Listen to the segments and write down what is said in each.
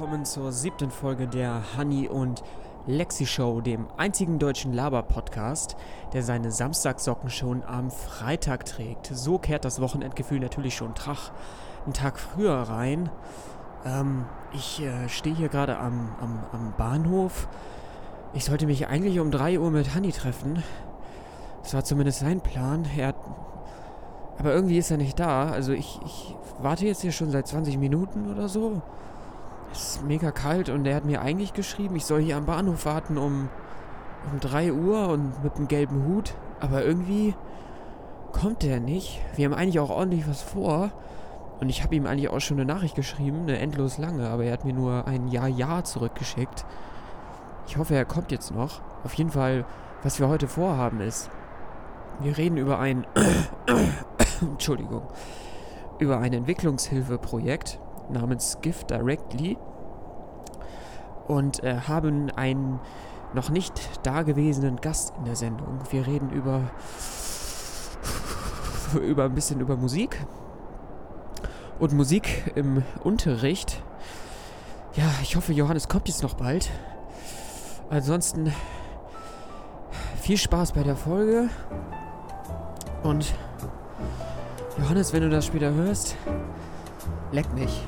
Willkommen zur siebten Folge der Honey und Lexi Show, dem einzigen deutschen Laber-Podcast, der seine Samstagsocken schon am Freitag trägt. So kehrt das Wochenendgefühl natürlich schon Trach einen Tag früher rein. Ähm, ich äh, stehe hier gerade am, am, am Bahnhof. Ich sollte mich eigentlich um 3 Uhr mit Honey treffen. Das war zumindest sein Plan. Er aber irgendwie ist er nicht da. Also ich, ich warte jetzt hier schon seit 20 Minuten oder so. Es ist mega kalt und er hat mir eigentlich geschrieben, ich soll hier am Bahnhof warten um, um 3 Uhr und mit einem gelben Hut. Aber irgendwie kommt der nicht. Wir haben eigentlich auch ordentlich was vor. Und ich habe ihm eigentlich auch schon eine Nachricht geschrieben, eine endlos lange, aber er hat mir nur ein Ja-Ja zurückgeschickt. Ich hoffe, er kommt jetzt noch. Auf jeden Fall, was wir heute vorhaben ist, wir reden über ein Entschuldigung, über ein Entwicklungshilfeprojekt namens Gift Directly und äh, haben einen noch nicht dagewesenen Gast in der Sendung. Wir reden über über ein bisschen über Musik und Musik im Unterricht. Ja, ich hoffe, Johannes kommt jetzt noch bald. Ansonsten viel Spaß bei der Folge und Johannes, wenn du das später hörst, leck mich.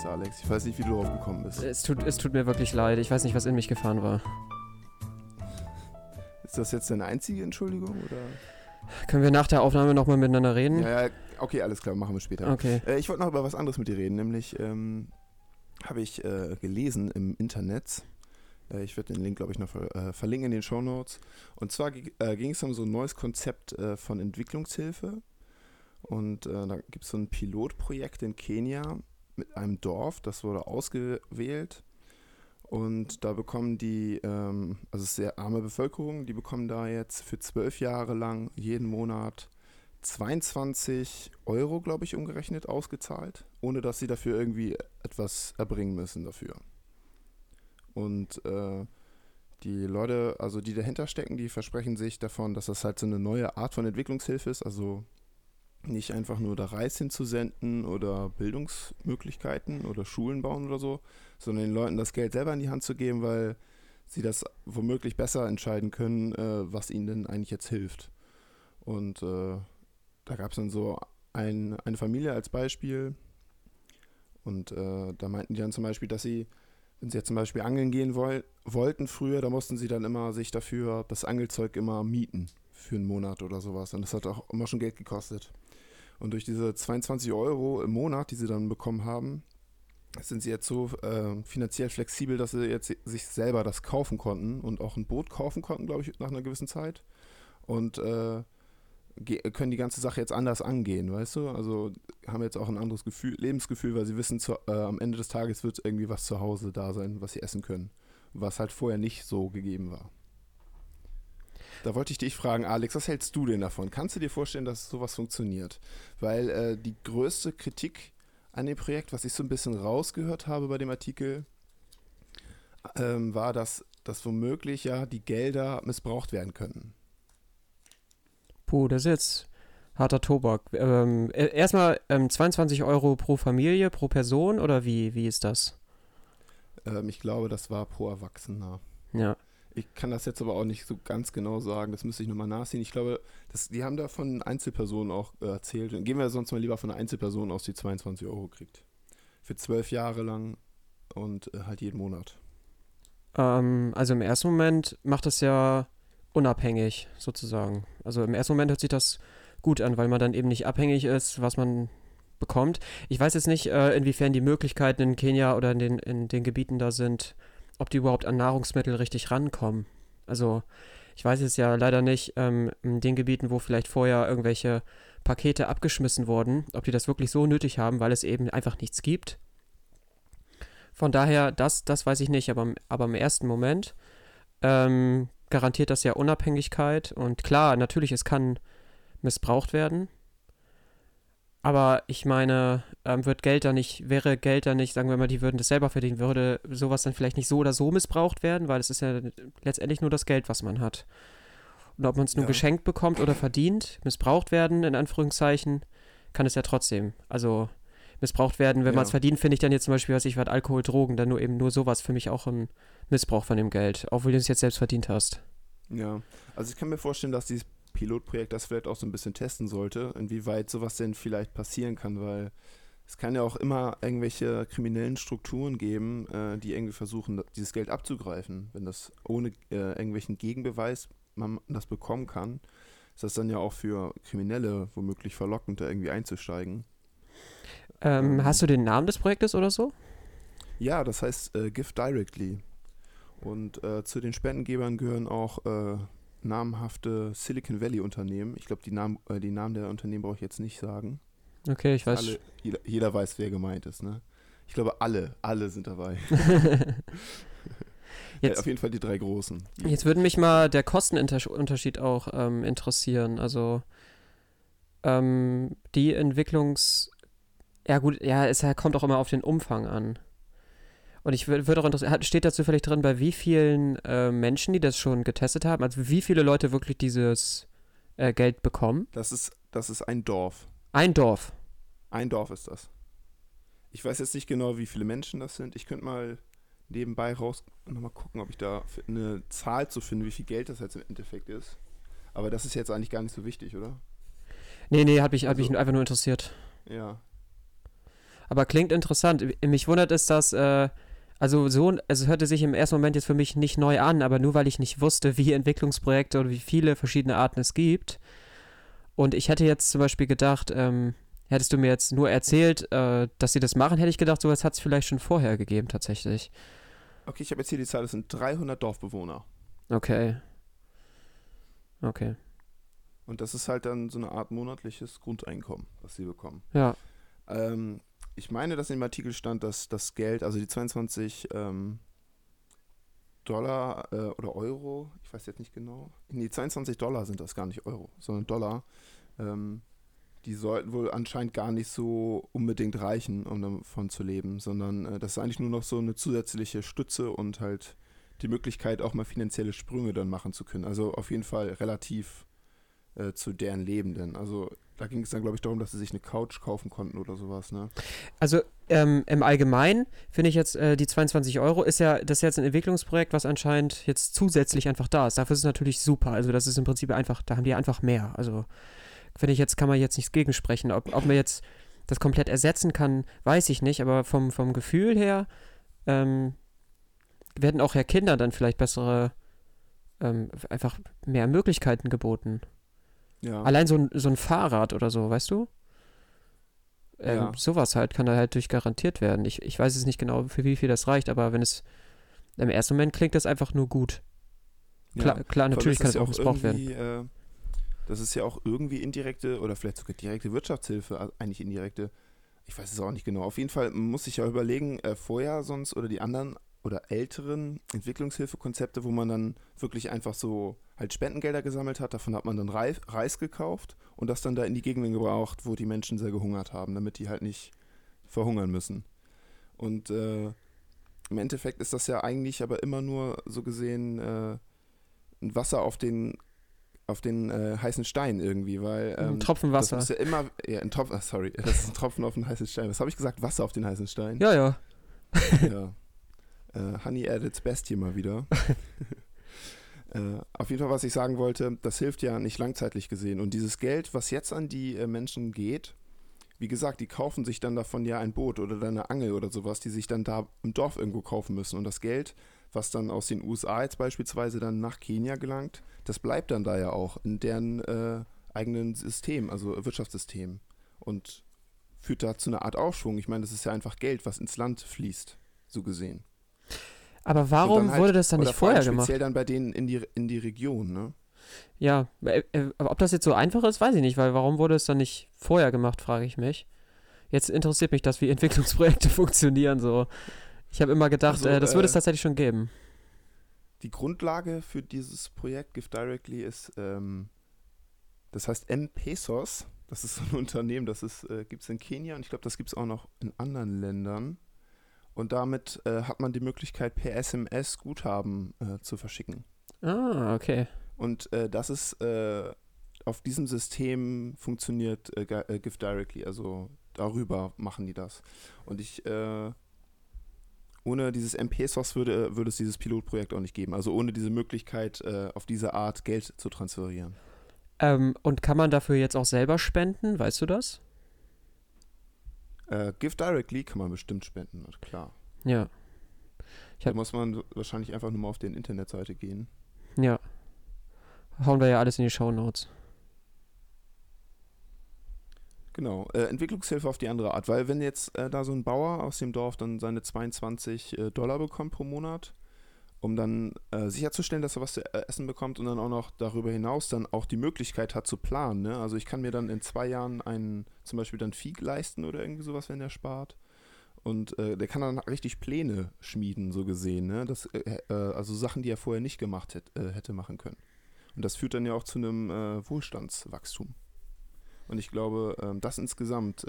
Erzählst, Alex. Ich weiß nicht, wie du drauf gekommen bist. Es tut, es tut mir wirklich leid. Ich weiß nicht, was in mich gefahren war. Ist das jetzt deine einzige Entschuldigung? Oder? Können wir nach der Aufnahme nochmal miteinander reden? Ja, ja, okay, alles klar, machen wir später. Okay. Äh, ich wollte noch über was anderes mit dir reden, nämlich ähm, habe ich äh, gelesen im Internet. Äh, ich werde den Link, glaube ich, noch ver äh, verlinken in den Show Notes. Und zwar äh, ging es um so ein neues Konzept äh, von Entwicklungshilfe. Und da gibt es so ein Pilotprojekt in Kenia mit einem Dorf, das wurde ausgewählt. Und da bekommen die, ähm, also sehr arme Bevölkerung, die bekommen da jetzt für zwölf Jahre lang jeden Monat 22 Euro, glaube ich, umgerechnet ausgezahlt, ohne dass sie dafür irgendwie etwas erbringen müssen dafür. Und äh, die Leute, also die dahinter stecken, die versprechen sich davon, dass das halt so eine neue Art von Entwicklungshilfe ist, also nicht einfach nur da Reis hinzusenden oder Bildungsmöglichkeiten oder Schulen bauen oder so, sondern den Leuten das Geld selber in die Hand zu geben, weil sie das womöglich besser entscheiden können, äh, was ihnen denn eigentlich jetzt hilft. Und äh, da gab es dann so ein, eine Familie als Beispiel. Und äh, da meinten die dann zum Beispiel, dass sie, wenn sie jetzt zum Beispiel angeln gehen woll wollten früher, da mussten sie dann immer sich dafür das Angelzeug immer mieten für einen Monat oder sowas. Und das hat auch immer schon Geld gekostet. Und durch diese 22 Euro im Monat, die sie dann bekommen haben, sind sie jetzt so äh, finanziell flexibel, dass sie jetzt sich selber das kaufen konnten und auch ein Boot kaufen konnten, glaube ich, nach einer gewissen Zeit. Und äh, können die ganze Sache jetzt anders angehen, weißt du? Also haben jetzt auch ein anderes Gefühl, Lebensgefühl, weil sie wissen, zu, äh, am Ende des Tages wird irgendwie was zu Hause da sein, was sie essen können. Was halt vorher nicht so gegeben war. Da wollte ich dich fragen, Alex, was hältst du denn davon? Kannst du dir vorstellen, dass sowas funktioniert? Weil äh, die größte Kritik an dem Projekt, was ich so ein bisschen rausgehört habe bei dem Artikel, ähm, war, dass, dass womöglich ja die Gelder missbraucht werden können. Puh, das ist jetzt harter Tobak. Ähm, erstmal ähm, 22 Euro pro Familie, pro Person oder wie, wie ist das? Ähm, ich glaube, das war pro Erwachsener. Ja. Ich kann das jetzt aber auch nicht so ganz genau sagen. Das müsste ich nochmal nachsehen. Ich glaube, das, die haben da von Einzelpersonen auch äh, erzählt. Gehen wir sonst mal lieber von einer Einzelperson aus, die 22 Euro kriegt. Für zwölf Jahre lang und äh, halt jeden Monat. Ähm, also im ersten Moment macht das ja unabhängig sozusagen. Also im ersten Moment hört sich das gut an, weil man dann eben nicht abhängig ist, was man bekommt. Ich weiß jetzt nicht, äh, inwiefern die Möglichkeiten in Kenia oder in den, in den Gebieten da sind, ob die überhaupt an Nahrungsmittel richtig rankommen. Also ich weiß jetzt ja leider nicht, ähm, in den Gebieten, wo vielleicht vorher irgendwelche Pakete abgeschmissen wurden, ob die das wirklich so nötig haben, weil es eben einfach nichts gibt. Von daher, das, das weiß ich nicht, aber, aber im ersten Moment ähm, garantiert das ja Unabhängigkeit und klar, natürlich, es kann missbraucht werden. Aber ich meine, ähm, wird Geld da nicht, wäre Geld da nicht, sagen wir mal, die würden das selber verdienen, würde sowas dann vielleicht nicht so oder so missbraucht werden, weil es ist ja letztendlich nur das Geld, was man hat. Und ob man es nur Ja. geschenkt bekommt oder verdient, missbraucht werden, in Anführungszeichen, kann es ja trotzdem. Also missbraucht werden, wenn man es Ja. verdient, finde ich dann jetzt zum Beispiel, was ich was Alkohol, Drogen, dann nur eben nur sowas für mich auch ein Missbrauch von dem Geld, auch wenn du es jetzt selbst verdient hast. Ja, also ich kann mir vorstellen, dass dieses Pilotprojekt das vielleicht auch so ein bisschen testen sollte, inwieweit sowas denn vielleicht passieren kann, weil es kann ja auch immer irgendwelche kriminellen Strukturen geben, äh, die irgendwie versuchen, dieses Geld abzugreifen. Wenn das ohne äh, irgendwelchen Gegenbeweis man das bekommen kann, ist das dann ja auch für Kriminelle womöglich verlockend, da irgendwie einzusteigen. Ähm, Ähm. hast du den Namen des Projektes oder so? Ja, das heißt äh, Give Directly. Und äh, zu den Spendengebern gehören auch äh, namhafte Silicon Valley Unternehmen. Ich glaube, die, Namen, äh, die Namen der Unternehmen brauche ich jetzt nicht sagen. Okay, ich weiß. Alle, jeder, jeder weiß, wer gemeint ist. Ne? Ich glaube, alle, alle sind dabei. Ja, Jetzt, auf jeden Fall die drei großen. Jetzt würde mich mal der Kostenunterschied auch ähm, interessieren. Also ähm, die Entwicklungs... Ja gut, ja, es kommt auch immer auf den Umfang an. Und ich würde würd auch interessieren, steht dazu vielleicht drin, bei wie vielen äh, Menschen, die das schon getestet haben, also wie viele Leute wirklich dieses äh, Geld bekommen? das, ist, das ist ein Dorf. Ein Dorf. Ein Dorf ist das. Ich weiß jetzt nicht genau, wie viele Menschen das sind. Ich könnte mal nebenbei raus nochmal gucken, ob ich da eine Zahl zu finde, wie viel Geld das jetzt im Endeffekt ist. Aber das ist jetzt eigentlich gar nicht so wichtig, oder? Nee, nee, hat mich, hat mich Also- einfach nur interessiert. Ja. Aber klingt interessant. Mich wundert es, dass, äh, also so, es hörte sich im ersten Moment jetzt für mich nicht neu an, aber nur weil ich nicht wusste, wie Entwicklungsprojekte oder wie viele verschiedene Arten es gibt. Und ich hätte jetzt zum Beispiel gedacht, ähm, hättest du mir jetzt nur erzählt, äh, dass sie das machen, hätte ich gedacht, sowas hat es vielleicht schon vorher gegeben, tatsächlich. Okay, ich habe jetzt hier die Zahl, das sind 300 Dorfbewohner. Okay. Okay. Und das ist halt dann so eine Art monatliches Grundeinkommen, was sie bekommen. Ja. Ähm, ich meine, dass in dem Artikel stand, dass das Geld, also die 22 ähm, Dollar äh, oder Euro, ich weiß jetzt nicht genau, nee, 22 Dollar sind das gar nicht Euro, sondern Dollar. Ähm, die sollten wohl anscheinend gar nicht so unbedingt reichen, um davon zu leben, sondern äh, das ist eigentlich nur noch so eine zusätzliche Stütze und halt die Möglichkeit, auch mal finanzielle Sprünge dann machen zu können. Also auf jeden Fall relativ äh, zu deren Lebenden. Also da ging es dann, glaube ich, darum, dass sie sich eine Couch kaufen konnten oder sowas, ne? Also ähm, im Allgemeinen finde ich jetzt äh, die 22 Euro ist ja das ist jetzt ein Entwicklungsprojekt, was anscheinend jetzt zusätzlich einfach da ist. Dafür ist es natürlich super. Also das ist im Prinzip einfach, da haben die einfach mehr. Also finde ich jetzt kann man jetzt nichts gegensprechen. Ob, ob man jetzt das komplett ersetzen kann, weiß ich nicht. Aber vom, vom Gefühl her ähm, werden auch ja Kindern dann vielleicht bessere ähm, einfach mehr Möglichkeiten geboten. Ja. Allein so ein, so ein Fahrrad oder so, weißt du? Ähm, Ja. Sowas halt kann da halt durch garantiert werden. Ich, ich weiß es nicht genau, für wie viel das reicht, aber wenn es im ersten Moment klingt das einfach nur gut. Klar, klar Vor allem natürlich kann es ja auch missbraucht werden. Äh, das ist ja auch irgendwie indirekte oder vielleicht sogar direkte Wirtschaftshilfe, eigentlich indirekte. Ich weiß es auch nicht genau. Auf jeden Fall muss ich ja überlegen, äh, vorher sonst oder die anderen oder älteren Entwicklungshilfekonzepte, wo man dann wirklich einfach so halt Spendengelder gesammelt hat. Davon hat man dann Reis, Reis gekauft und das dann da in die Gegenden gebraucht, wo die Menschen sehr gehungert haben, damit die halt nicht verhungern müssen. Und äh, im Endeffekt ist das ja eigentlich aber immer nur so gesehen äh, ein Wasser auf den auf den äh, heißen Stein irgendwie, weil ähm, ein Tropfen das Wasser. muss ja immer ja, ein Tropfen, sorry, das ist ein Tropfen auf den heißen Stein. Was habe ich gesagt? Wasser auf den heißen Stein. Ja, ja. Ja. Äh, Honey at its best hier mal wieder. äh, auf jeden Fall, was ich sagen wollte, das hilft ja nicht langzeitlich gesehen. Und dieses Geld, was jetzt an die äh, Menschen geht, wie gesagt, die kaufen sich dann davon ja ein Boot oder dann eine Angel oder sowas, die sich dann da im Dorf irgendwo kaufen müssen. Und das Geld, was dann aus den USA jetzt beispielsweise dann nach Kenia gelangt, das bleibt dann da ja auch in deren äh, eigenen System, also Wirtschaftssystem. Und führt da zu einer Art Aufschwung. Ich meine, das ist ja einfach Geld, was ins Land fließt, so gesehen. Aber warum halt- wurde das dann nicht vor allem vorher gemacht? Speziell dann bei denen in die, in die Region, ne? Ja, äh, äh, aber ob das jetzt so einfach ist, weiß ich nicht, weil warum wurde es dann nicht vorher gemacht, frage ich mich. Jetzt interessiert mich das, wie Entwicklungsprojekte funktionieren so. Ich habe immer gedacht, Also, äh, das würde es äh, tatsächlich schon geben. Die Grundlage für dieses Projekt Give Directly ist, ähm, das heißt M-Pesos. Das ist so ein Unternehmen, das äh, gibt es in Kenia und ich glaube, das gibt es auch noch in anderen Ländern. Und damit äh, hat man die Möglichkeit, per SMS Guthaben äh, zu verschicken. Ah, okay. Und äh, das ist äh, auf diesem System funktioniert äh, äh, Gift Directly, also darüber machen die das. Und ich, äh, ohne dieses MP-Source würde, würde es dieses Pilotprojekt auch nicht geben. Also ohne diese Möglichkeit, äh, auf diese Art Geld zu transferieren. Ähm, und kann man dafür jetzt auch selber spenden? Weißt du das? Äh, Gift Directly kann man bestimmt spenden, klar. Ja. Da muss man wahrscheinlich einfach nur mal auf die Internetseite gehen. Ja. Hauen wir ja alles in die Show Notes. Genau, äh, Entwicklungshilfe auf die andere Art, weil wenn jetzt äh, da so ein Bauer aus dem Dorf dann seine 22 äh, Dollar bekommt pro Monat, um dann äh, sicherzustellen, dass er was zu äh, essen bekommt und dann auch noch darüber hinaus dann auch die Möglichkeit hat zu planen. Ne? Also ich kann mir dann in zwei Jahren einen, zum Beispiel dann Vieh leisten oder irgendwie sowas, wenn der spart. Und äh, der kann dann richtig Pläne schmieden, so gesehen. Ne? Das, äh, äh, also Sachen, die er vorher nicht gemacht hätt, äh, hätte machen können. Und das führt dann ja auch zu einem Wohlstandswachstum. Und ich glaube, ähm, das insgesamt,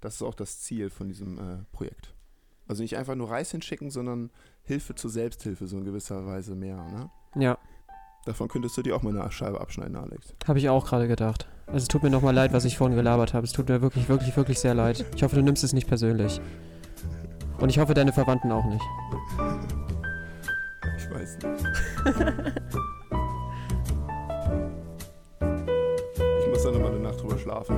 das ist auch das Ziel von diesem Projekt. Also nicht einfach nur Reis hinschicken, sondern Hilfe zur Selbsthilfe, so in gewisser Weise mehr. Ne? Ja, Davon könntest du dir auch mal eine Scheibe abschneiden, Alex. habe ich auch gerade gedacht. Also es tut mir nochmal leid, was ich vorhin gelabert habe. Es tut mir wirklich, wirklich, wirklich sehr leid. Ich hoffe, du nimmst es nicht persönlich. Und ich hoffe, deine Verwandten auch nicht. Ich weiß nicht. ich muss dann nochmal eine Nacht drüber schlafen.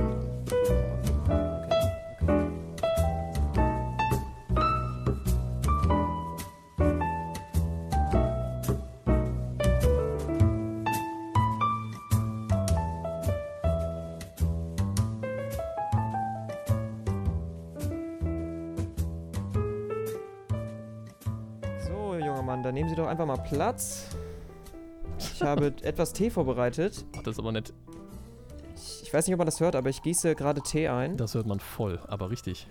Mal Platz. Ich habe etwas Tee vorbereitet. Ach, das ist aber nett. Ich, ich weiß nicht, ob man das hört, aber ich gieße gerade Tee ein. Das hört man voll, aber richtig.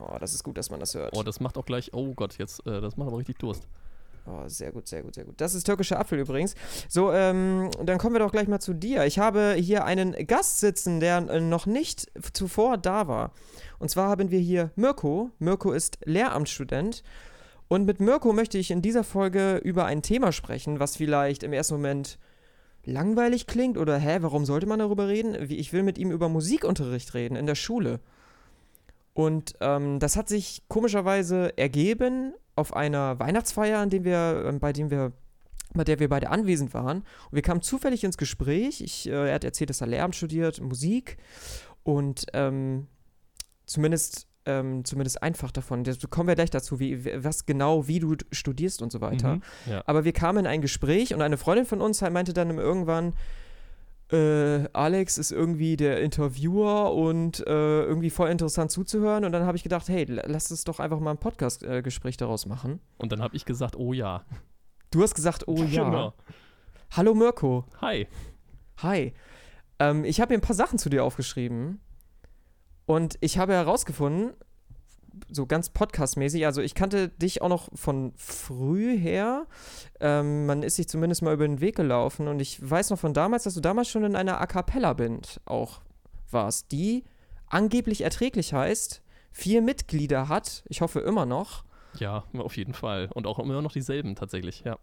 Oh, das ist gut, dass man das hört. Oh, das macht auch gleich. Oh Gott, jetzt, äh, das macht aber richtig Durst. Oh, sehr gut, sehr gut, sehr gut. Das ist türkischer Apfel übrigens. So, ähm, dann kommen wir doch gleich mal zu dir. Ich habe hier einen Gast sitzen, der äh, noch nicht zuvor da war. Und zwar haben wir hier Mirko. Mirko ist Lehramtsstudent. Und mit Mirko möchte ich in dieser Folge über ein Thema sprechen, was vielleicht im ersten Moment langweilig klingt oder hä, warum sollte man darüber reden? Ich will mit ihm über Musikunterricht reden in der Schule. Und ähm, das hat sich komischerweise ergeben auf einer Weihnachtsfeier, an dem wir, ähm, bei dem wir, bei der wir beide anwesend waren. Und wir kamen zufällig ins Gespräch. Ich, äh, er hat erzählt, dass er Lehramt studiert, Musik und ähm, zumindest ähm, zumindest einfach davon. Das kommen wir gleich dazu, wie, was genau, wie du studierst und so weiter. Mhm. Ja. Aber wir kamen in ein Gespräch und eine Freundin von uns meinte dann irgendwann, äh, Alex ist irgendwie der Interviewer und äh, irgendwie voll interessant zuzuhören. Und dann habe ich gedacht, hey, la- lass uns doch einfach mal ein Podcast-Gespräch daraus machen. Und dann habe ich gesagt, oh ja. Du hast gesagt, oh ja. Genau. Hallo Mirko. Hi. Hi. Ähm, ich habe hier ein paar Sachen zu dir aufgeschrieben. Und ich habe herausgefunden, so ganz podcastmäßig, also ich kannte dich auch noch von früh her. Ähm, man ist sich zumindest mal über den Weg gelaufen. Und ich weiß noch von damals, dass du damals schon in einer A Cappella-Band auch warst, die angeblich erträglich heißt, vier Mitglieder hat. Ich hoffe immer noch. Ja, auf jeden Fall. Und auch immer noch dieselben tatsächlich, ja.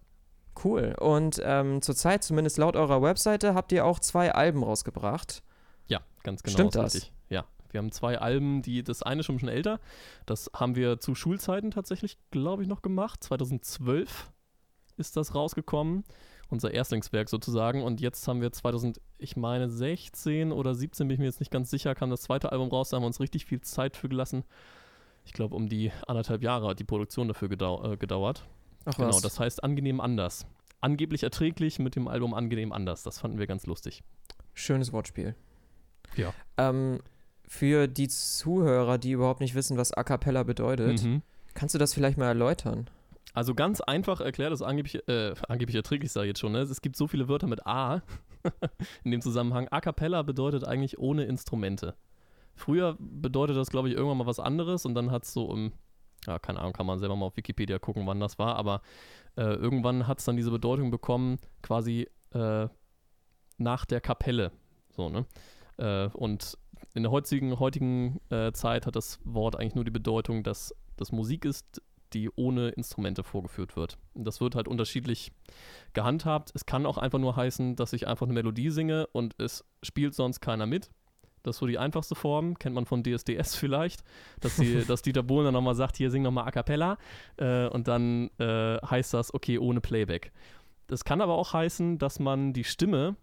Cool. Und ähm, zurzeit, zumindest laut eurer Webseite, habt ihr auch zwei Alben rausgebracht. Ja, ganz genau. Stimmt das? Richtig. Wir haben zwei Alben, die, das eine ist schon ein bisschen älter. Das haben wir zu Schulzeiten tatsächlich, glaube ich, noch gemacht. 2012 ist das rausgekommen. Unser Erstlingswerk sozusagen. Und jetzt haben wir 2000, ich meine 16 oder 17, bin ich mir jetzt nicht ganz sicher, kam das zweite Album raus. Da haben wir uns richtig viel Zeit für gelassen. Ich glaube, um die anderthalb Jahre hat die Produktion dafür gedau äh, gedauert. Ach Genau, was. das heißt angenehm anders. Angeblich erträglich mit dem Album angenehm anders. Das fanden wir ganz lustig. Schönes Wortspiel. Ja. Ähm, für die Zuhörer, die überhaupt nicht wissen, was A Cappella bedeutet, Mhm. kannst du das vielleicht mal erläutern? Also ganz einfach erklärt, das angeblich, äh, angeblich erträglich, sage ich jetzt schon. Ne? Es gibt so viele Wörter mit A in dem Zusammenhang. A cappella bedeutet eigentlich ohne Instrumente. Früher bedeutet das, glaube ich, irgendwann mal was anderes und dann hat es so im, ja, keine Ahnung, kann man selber mal auf Wikipedia gucken, wann das war, aber äh, irgendwann hat es dann diese Bedeutung bekommen, quasi äh, nach der Kapelle. So, ne? Äh, und in der heutigen, heutigen äh, Zeit hat das Wort eigentlich nur die Bedeutung, dass das Musik ist, die ohne Instrumente vorgeführt wird. Und das wird halt unterschiedlich gehandhabt. Es kann auch einfach nur heißen, dass ich einfach eine Melodie singe und es spielt sonst keiner mit. Das ist so die einfachste Form, kennt man von DSDS vielleicht, dass, die, dass Dieter Bohlen dann nochmal sagt, hier sing nochmal A Cappella äh, und dann äh, heißt das, okay, ohne Playback. Das kann aber auch heißen, dass man die Stimme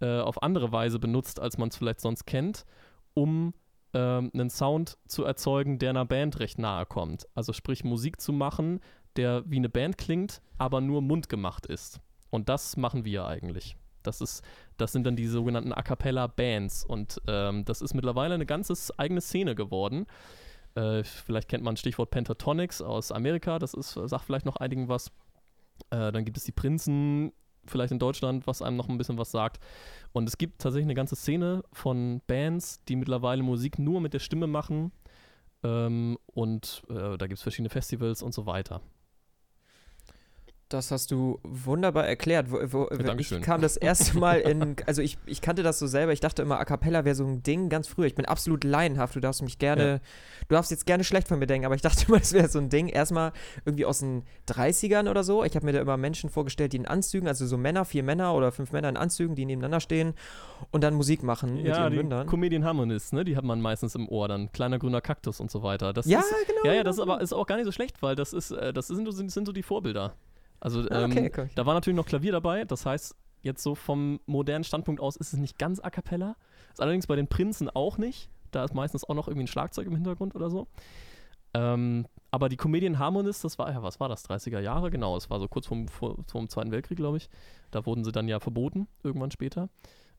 äh, auf andere Weise benutzt, als man es vielleicht sonst kennt, um ähm, einen Sound zu erzeugen, der einer Band recht nahe kommt. Also sprich Musik zu machen, der wie eine Band klingt, aber nur mundgemacht ist. Und das machen wir eigentlich. Das, ist, das sind dann die sogenannten A Cappella Bands. Und ähm, das ist mittlerweile eine ganze eigene Szene geworden. Äh, vielleicht kennt man Stichwort Pentatonics aus Amerika, das ist, sagt vielleicht noch einigen was. Äh, dann gibt es die Prinzen, vielleicht in Deutschland, was einem noch ein bisschen was sagt. Und es gibt tatsächlich eine ganze Szene von Bands, die mittlerweile Musik nur mit der Stimme machen. Ähm, und äh, da gibt es verschiedene Festivals und so weiter. Das hast du wunderbar erklärt. Wo, wo, Ja, ich kam das erste Mal in, also ich, ich kannte das so selber, ich dachte immer, A Cappella wäre so ein Ding ganz früher. Ich bin absolut laienhaft, du darfst mich gerne, du darfst jetzt gerne schlecht von mir denken, aber ich dachte immer, das wäre so ein Ding. Erstmal irgendwie aus den 30ern oder so. Ich habe mir da immer Menschen vorgestellt, die in Anzügen, also so Männer, vier Männer oder fünf Männer in Anzügen, die nebeneinander stehen und dann Musik machen mit Ja, ihren die Mündern. Comedian Harmonists, ne? Die hat man meistens im Ohr, dann kleiner grüner Kaktus und so weiter. Das Ja, ist, genau. ja, ja, genau, das ist aber ist auch gar nicht so schlecht, weil das ist, äh, das sind, sind, sind so die Vorbilder. Also Ah, ähm, okay, okay. da war natürlich noch Klavier dabei, das heißt, jetzt so vom modernen Standpunkt aus ist es nicht ganz a cappella. Ist allerdings bei den Prinzen auch nicht. Da ist meistens auch noch irgendwie ein Schlagzeug im Hintergrund oder so. Ähm, aber die Comedian Harmonists, das war ja, was war das, 30er Jahre? Genau, es war so kurz vorm, vor, vorm Zweiten Weltkrieg, glaube ich. Da wurden sie dann ja verboten, irgendwann später.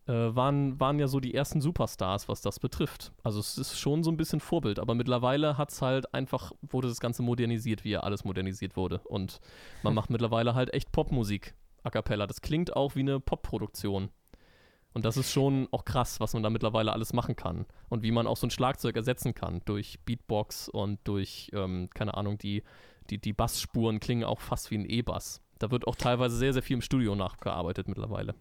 Äh, waren, waren ja so die ersten Superstars, was das betrifft. Also es ist schon so ein bisschen Vorbild, aber mittlerweile hat es halt einfach, wurde das Ganze modernisiert, wie ja alles modernisiert wurde. Und man macht mittlerweile halt echt Popmusik a cappella. Das klingt auch wie eine Popproduktion. Und das ist schon auch krass, was man da mittlerweile alles machen kann. Und wie man auch so ein Schlagzeug ersetzen kann durch Beatbox und durch, ähm, keine Ahnung, die, die, die Bassspuren klingen auch fast wie ein E-Bass. Da wird auch teilweise sehr, sehr viel im Studio nachgearbeitet mittlerweile.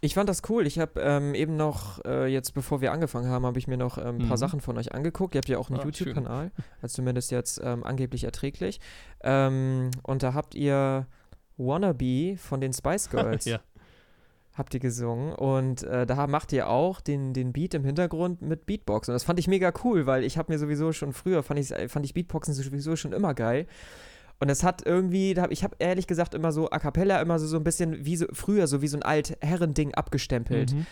Ich fand das cool. Ich habe ähm, eben noch, äh, jetzt bevor wir angefangen haben, habe ich mir noch ähm, ein paar Mhm. Sachen von euch angeguckt. Ihr habt ja auch einen Ah, YouTube-Kanal, also zumindest jetzt ähm, angeblich erträglich. Ähm, und da habt ihr Wannabe von den Spice Girls. Ja. Habt ihr gesungen und äh, da macht ihr auch den, den Beat im Hintergrund mit Beatbox. Und das fand ich mega cool, weil ich habe mir sowieso schon früher, fand ich, fand ich Beatboxen sowieso schon immer geil. Und es hat irgendwie, ich habe ehrlich gesagt immer so A Cappella immer so, so ein bisschen wie so früher, so wie so ein Alt-Herren-Ding abgestempelt. Mhm.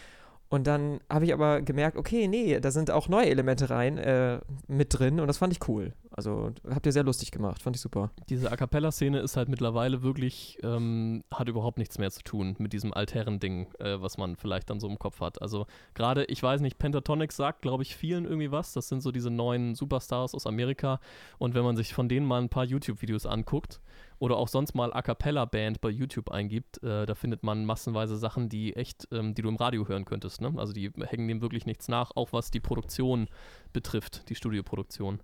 Und dann habe ich aber gemerkt, okay, nee, da sind auch neue Elemente rein äh, mit drin und das fand ich cool. Also habt ihr sehr lustig gemacht, fand ich super. Diese A Cappella-Szene ist halt mittlerweile wirklich, ähm, hat überhaupt nichts mehr zu tun mit diesem Altherren-Ding, äh, was man vielleicht dann so im Kopf hat. Also gerade, ich weiß nicht, Pentatonics sagt, glaube ich, vielen irgendwie was. Das sind so diese neuen Superstars aus Amerika. Und wenn man sich von denen mal ein paar YouTube-Videos anguckt oder auch sonst mal A Cappella-Band bei YouTube eingibt, äh, da findet man massenweise Sachen, die echt, ähm, die du im Radio hören könntest. Ne? Also die hängen dem wirklich nichts nach, auch was die Produktion betrifft, die Studioproduktion.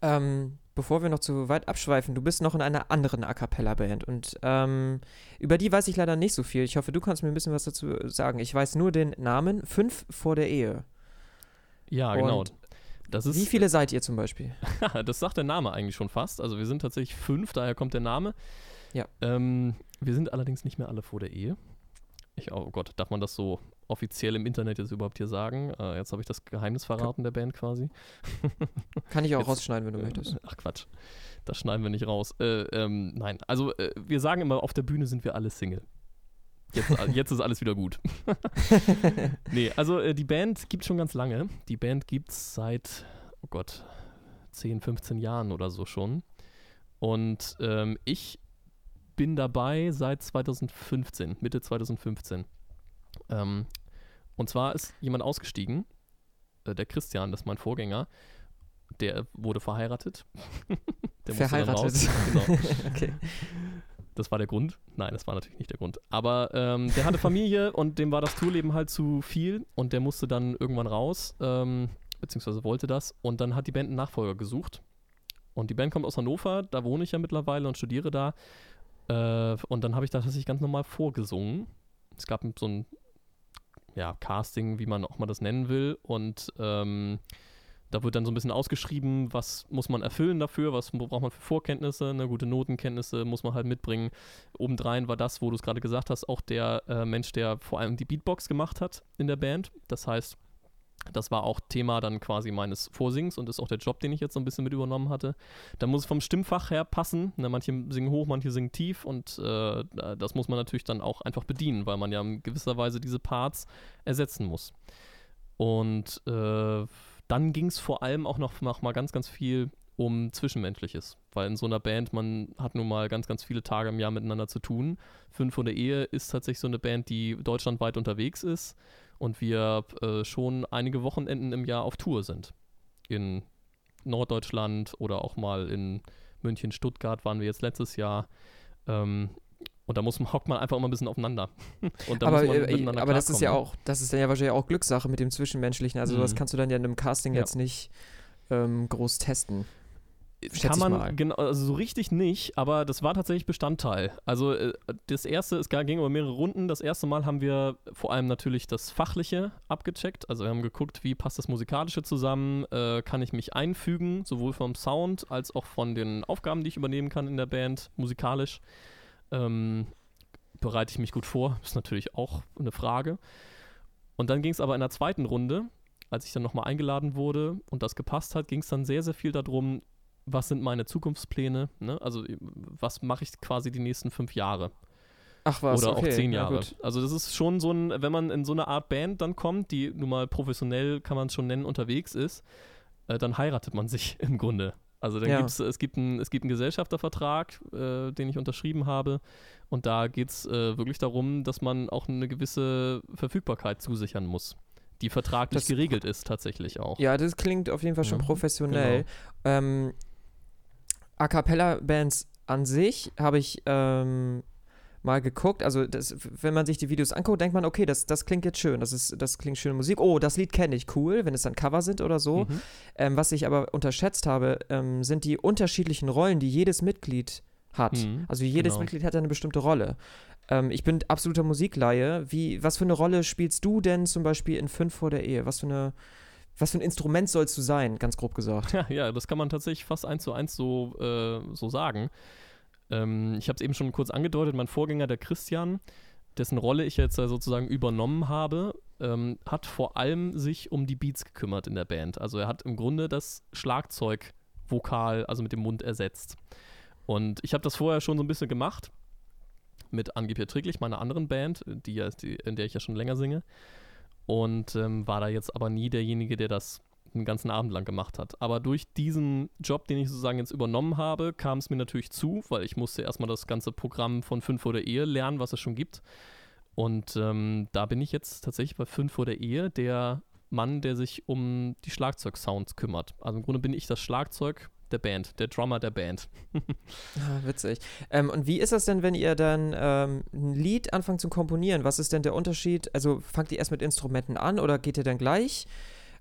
Ähm, bevor wir noch zu weit abschweifen, du bist noch in einer anderen A Cappella-Band und ähm, über die weiß ich leider nicht so viel. Ich hoffe, du kannst mir ein bisschen was dazu sagen. Ich weiß nur den Namen Fünf vor der Ehe. Ja, genau. Und Das ist, Wie viele seid ihr zum Beispiel? das sagt der Name eigentlich schon fast. Also wir sind tatsächlich fünf, daher kommt der Name. Ja. Ähm, wir sind allerdings nicht mehr alle vor der Ehe. Ich, oh Gott, darf man das so offiziell im Internet jetzt überhaupt hier sagen? Äh, jetzt habe ich das Geheimnis verraten der Band quasi. Kann ich auch Jetzt- rausschneiden, wenn du Äh, möchtest. Ach Quatsch, das schneiden wir nicht raus. Äh, ähm, nein, also äh, wir sagen immer, auf der Bühne sind wir alle Single. Jetzt, jetzt ist alles wieder gut. nee, also äh, die Band gibt schon ganz lange. Die Band gibt es seit, oh Gott, 10, 15 Jahren oder so schon. Und ähm, ich bin dabei seit 2015, Mitte 2015. Ähm, und zwar ist jemand ausgestiegen, äh, der Christian, das ist mein Vorgänger, der wurde verheiratet. der Verheiratet. Genau. okay. Das war der Grund. Nein, das war natürlich nicht der Grund. Aber ähm, der hatte Familie und dem war das Tourleben halt zu viel und der musste dann irgendwann raus, ähm, beziehungsweise wollte das. Und dann hat die Band einen Nachfolger gesucht. Und die Band kommt aus Hannover, da wohne ich ja mittlerweile und studiere da. Äh, und dann habe ich da tatsächlich ganz normal vorgesungen. Es gab so ein, ja, Casting, wie man auch mal das nennen will. Und ähm, da wird dann so ein bisschen ausgeschrieben, was muss man erfüllen dafür, was braucht man für Vorkenntnisse, eine gute Notenkenntnisse muss man halt mitbringen. Obendrein war das, wo du es gerade gesagt hast, auch der äh, Mensch, der vor allem die Beatbox gemacht hat in der Band. Das heißt, das war auch Thema dann quasi meines Vorsings und ist auch der Job, den ich jetzt so ein bisschen mit übernommen hatte. Da muss es vom Stimmfach her passen. Ne, manche singen hoch, manche singen tief und äh, das muss man natürlich dann auch einfach bedienen, weil man ja in gewisser Weise diese Parts ersetzen muss. Und äh, dann ging es vor allem auch noch, noch mal ganz, ganz viel um Zwischenmenschliches, weil in so einer Band, man hat nun mal ganz, ganz viele Tage im Jahr miteinander zu tun. Fünf von der Ehe ist tatsächlich so eine Band, die deutschlandweit unterwegs ist und wir äh, schon einige Wochenenden im Jahr auf Tour sind. In Norddeutschland oder auch mal in München, Stuttgart waren wir jetzt letztes Jahr. Ähm, und da muss man, hockt man einfach immer ein bisschen aufeinander. aber äh, aber das ist ja auch, das ist dann ja wahrscheinlich auch Glückssache mit dem Zwischenmenschlichen. Also mhm. das kannst du dann ja in einem Casting ja. jetzt nicht ähm, groß testen. Kann man, genau, also so richtig nicht, aber das war tatsächlich Bestandteil. Also äh, das erste, es ging über mehrere Runden. Das erste Mal haben wir vor allem natürlich das Fachliche abgecheckt. Also wir haben geguckt, wie passt das Musikalische zusammen, äh, kann ich mich einfügen, sowohl vom Sound als auch von den Aufgaben, die ich übernehmen kann in der Band, musikalisch. Ähm, bereite ich mich gut vor, ist natürlich auch eine Frage. Und dann ging es aber in der zweiten Runde, als ich dann nochmal eingeladen wurde und das gepasst hat, ging es dann sehr, sehr viel darum, was sind meine Zukunftspläne, ne? also was mache ich quasi die nächsten fünf Jahre. Ach was, Oder okay. auch zehn Jahre. Ja, also das ist schon so ein, wenn man in so eine Art Band dann kommt, die nun mal professionell, kann man es schon nennen, unterwegs ist, äh, dann heiratet man sich im Grunde. Also dann ja. gibt's, es gibt einen, es gibt einen Gesellschaftervertrag, äh, den ich unterschrieben habe. Und da geht es äh, wirklich darum, dass man auch eine gewisse Verfügbarkeit zusichern muss die vertraglich das, geregelt ist tatsächlich auch. Ja, das klingt auf jeden Fall schon ja, professionell. Genau. Ähm, A cappella-Bands an sich habe ich ähm, mal geguckt. Also, das, wenn man sich die Videos anguckt, denkt man, okay, das, das klingt jetzt schön. Das, ist, das klingt schöne Musik. Oh, das Lied kenne ich, cool, wenn es dann Cover sind oder so. Mhm. Ähm, was ich aber unterschätzt habe, ähm, sind die unterschiedlichen Rollen, die jedes Mitglied hat. Mhm, also jedes genau. Mitglied hat eine bestimmte Rolle. Ähm, ich bin absoluter Musikleihe. Wie, was für eine Rolle spielst du denn zum Beispiel in Fünf vor der Ehe? Was für eine was für ein Instrument sollst du sein, ganz grob gesagt? Ja, ja das kann man tatsächlich fast eins zu eins so, äh, so sagen. Ähm, ich habe es eben schon kurz angedeutet, mein Vorgänger, der Christian, dessen Rolle ich jetzt sozusagen übernommen habe, ähm, hat vor allem sich um die Beats gekümmert in der Band. Also er hat im Grunde das Schlagzeug vokal, also mit dem Mund ersetzt. Und ich habe das vorher schon so ein bisschen gemacht mit Angeblich Erträglich, meiner anderen Band, die, in der ich ja schon länger singe und ähm, war da jetzt aber nie derjenige, der das den ganzen Abend lang gemacht hat. Aber durch diesen Job, den ich sozusagen jetzt übernommen habe, kam es mir natürlich zu, weil ich musste erstmal das ganze Programm von 5 vor der Ehe lernen, was es schon gibt. Und ähm, da bin ich jetzt tatsächlich bei 5 vor der Ehe der Mann, der sich um die Schlagzeugsounds kümmert. Also im Grunde bin ich das Schlagzeug der Band, der Drummer der Band. ah, witzig. Ähm, und wie ist das denn, wenn ihr dann ähm, ein Lied anfangt zu komponieren? Was ist denn der Unterschied? Also fangt ihr erst mit Instrumenten an oder geht ihr dann gleich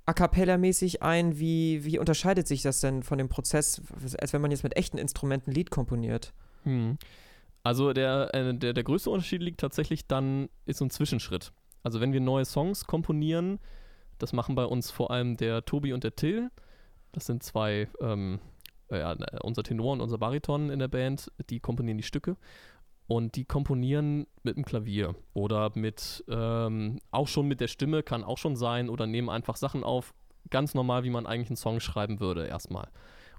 a cappella-mäßig ein? Wie, wie unterscheidet sich das denn von dem Prozess, als wenn man jetzt mit echten Instrumenten ein Lied komponiert? Hm. Also der, äh, der, der größte Unterschied liegt tatsächlich dann, ist so ein Zwischenschritt. Also wenn wir neue Songs komponieren, das machen bei uns vor allem der Tobi und der Till. Das sind zwei ähm, äh, ja, unser Tenor und unser Bariton in der Band, die komponieren die Stücke. Und die komponieren mit dem Klavier oder mit, ähm, auch schon mit der Stimme, kann auch schon sein, oder nehmen einfach Sachen auf, ganz normal, wie man eigentlich einen Song schreiben würde, erstmal.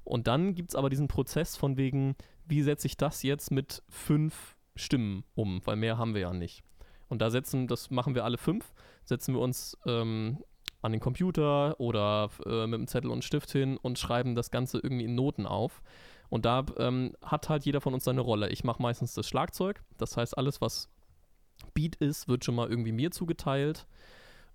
Und dann gibt es aber diesen Prozess von wegen, wie setze ich das jetzt mit fünf Stimmen um, weil mehr haben wir ja nicht. Und da setzen, das machen wir alle fünf, setzen wir uns ähm, an den Computer oder äh, mit einem Zettel und Stift hin und schreiben das Ganze irgendwie in Noten auf. Und da ähm, hat halt jeder von uns seine Rolle. Ich mache meistens das Schlagzeug. Das heißt, alles, was Beat ist, wird schon mal irgendwie mir zugeteilt.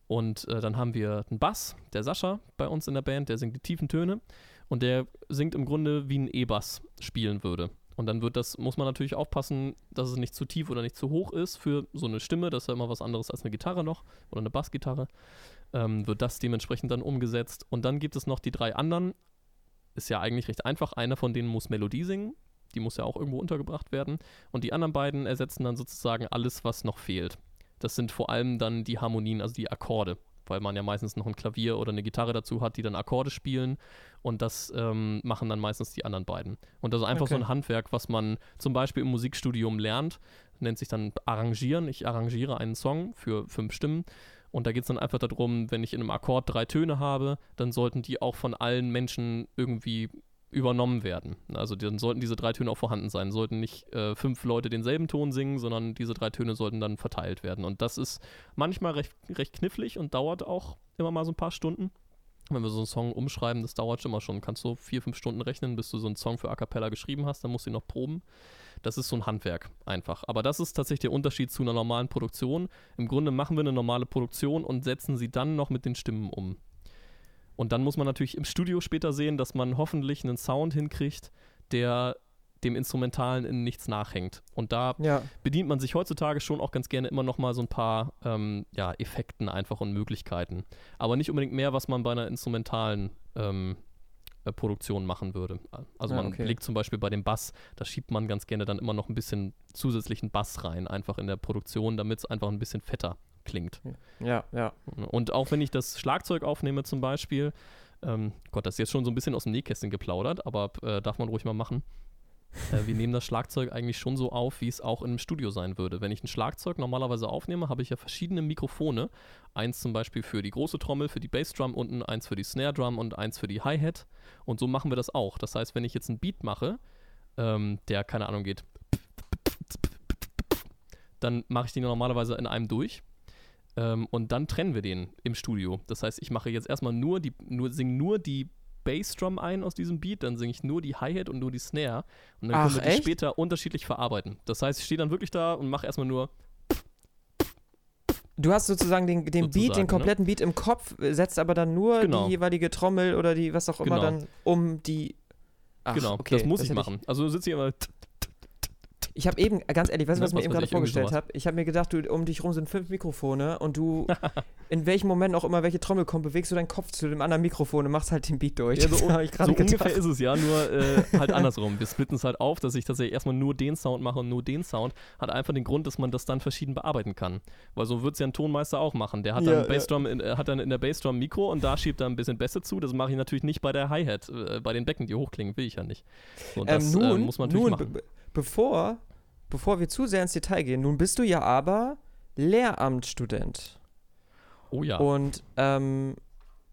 Und äh, dann haben wir einen Bass, der Sascha bei uns in der Band, der singt die tiefen Töne. Und der singt im Grunde wie ein E-Bass spielen würde. Und dann wird das, muss man natürlich aufpassen, dass es nicht zu tief oder nicht zu hoch ist für so eine Stimme. Das ist ja immer was anderes als eine Gitarre noch oder eine Bassgitarre ähm, wird das dementsprechend dann umgesetzt. Und dann gibt es noch die drei anderen. Ist ja eigentlich recht einfach. Einer von denen muss Melodie singen. Die muss ja auch irgendwo untergebracht werden. Und die anderen beiden ersetzen dann sozusagen alles, was noch fehlt. Das sind vor allem dann die Harmonien, also die Akkorde, weil man ja meistens noch ein Klavier oder eine Gitarre dazu hat, die dann Akkorde spielen und das ähm, machen dann meistens die anderen beiden. Und das ist einfach Okay. so ein Handwerk, was man zum Beispiel im Musikstudium lernt, nennt sich dann Arrangieren. Ich arrangiere einen Song für fünf Stimmen und da geht es dann einfach darum, wenn ich in einem Akkord drei Töne habe, dann sollten die auch von allen Menschen irgendwie übernommen werden. Also dann sollten diese drei Töne auch vorhanden sein. Sollten nicht äh, fünf Leute denselben Ton singen, sondern diese drei Töne sollten dann verteilt werden. Und das ist manchmal recht, recht knifflig und dauert auch immer mal so ein paar Stunden. Wenn wir so einen Song umschreiben, das dauert schon mal schon. Kannst du vier, fünf Stunden rechnen, bis du so einen Song für A Cappella geschrieben hast, dann musst du ihn noch proben. Das ist so ein Handwerk einfach. Aber das ist tatsächlich der Unterschied zu einer normalen Produktion. Im Grunde machen wir eine normale Produktion und setzen sie dann noch mit den Stimmen um. Und dann muss man natürlich im Studio später sehen, dass man hoffentlich einen Sound hinkriegt, der dem Instrumentalen in nichts nachhängt. Und da Ja. bedient man sich heutzutage schon auch ganz gerne immer noch mal so ein paar ähm, ja, Effekten einfach und Möglichkeiten. Aber nicht unbedingt mehr, was man bei einer instrumentalen ähm, äh, Produktion machen würde. Also Ja, man okay. legt zum Beispiel bei dem Bass, da schiebt man ganz gerne dann immer noch ein bisschen zusätzlichen Bass rein, einfach in der Produktion, damit es einfach ein bisschen fetter klingt. Ja, ja. Und auch wenn ich das Schlagzeug aufnehme zum Beispiel, ähm, Gott, das ist jetzt schon so ein bisschen aus dem Nähkästchen geplaudert, aber äh, darf man ruhig mal machen. Äh, wir nehmen das Schlagzeug eigentlich schon so auf, wie es auch einem Studio sein würde. Wenn ich ein Schlagzeug normalerweise aufnehme, habe ich ja verschiedene Mikrofone. Eins zum Beispiel für die große Trommel, für die Bassdrum unten, eins für die Snare Drum und eins für die Hi-Hat. Und so machen wir das auch. Das heißt, wenn ich jetzt einen Beat mache, ähm, der, keine Ahnung, geht, dann mache ich den normalerweise in einem durch. Ähm, und dann trennen wir den im Studio. Das heißt, ich mache jetzt erstmal nur die, nur, singe nur die Bassdrum ein aus diesem Beat, dann singe ich nur die Hi-Hat und nur die Snare. Und dann Ach, können wir die echt? später unterschiedlich verarbeiten. Das heißt, ich stehe dann wirklich da und mache erstmal nur. Du hast sozusagen den, den Beat, Sozusagen, den ne? kompletten Beat im Kopf, äh, setzt aber dann nur Genau. die jeweilige Trommel oder die, was auch immer, Genau. dann um die. Ach, genau, okay, das muss ich hätte machen. Also sitze ich immer. Ich habe eben, ganz ehrlich, weißt du, was ich mir eben gerade vorgestellt habe? Ich habe mir gedacht, du, um dich rum sind fünf Mikrofone und du, in welchem Moment auch immer welche Trommel kommt, bewegst du deinen Kopf zu dem anderen Mikrofon und machst halt den Beat durch. Ja, so, ich so ungefähr ist es ja, nur äh, halt andersrum. Wir splitten es halt auf, dass ich tatsächlich erstmal nur den Sound mache und nur den Sound. Hat einfach den Grund, dass man das dann verschieden bearbeiten kann. Weil so wird es ja ein Tonmeister auch machen. Der hat Ja, dann, ja. Bassdrum in, äh, hat dann in der Bassdrum Mikro und da schiebt er ein bisschen Bässe zu. Das mache ich natürlich nicht bei der Hi-Hat. Äh, bei den Becken, die hochklingen, will ich ja nicht. So, und das ähm, nun, äh, muss man natürlich nun machen. Be be- bevor, bevor wir zu sehr ins Detail gehen, nun bist du ja aber Lehramtsstudent. Oh ja. Und ähm,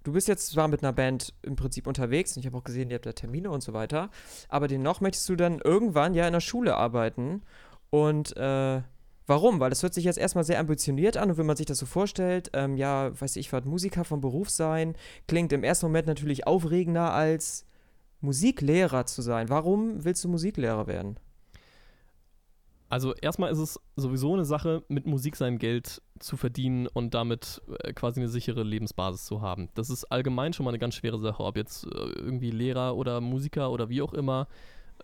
du bist jetzt zwar mit einer Band im Prinzip unterwegs und ich habe auch gesehen, ihr habt da Termine und so weiter, aber dennoch möchtest du dann irgendwann ja in der Schule arbeiten. Und äh, warum? Weil das hört sich jetzt erstmal sehr ambitioniert an und wenn man sich das so vorstellt, ähm, ja, weiß ich was, Musiker vom Beruf sein, klingt im ersten Moment natürlich aufregender als Musiklehrer zu sein. Warum willst du Musiklehrer werden? Also erstmal ist es sowieso eine Sache, mit Musik sein Geld zu verdienen und damit äh, quasi eine sichere Lebensbasis zu haben. Das ist allgemein schon mal eine ganz schwere Sache, ob jetzt äh, irgendwie Lehrer oder Musiker oder wie auch immer.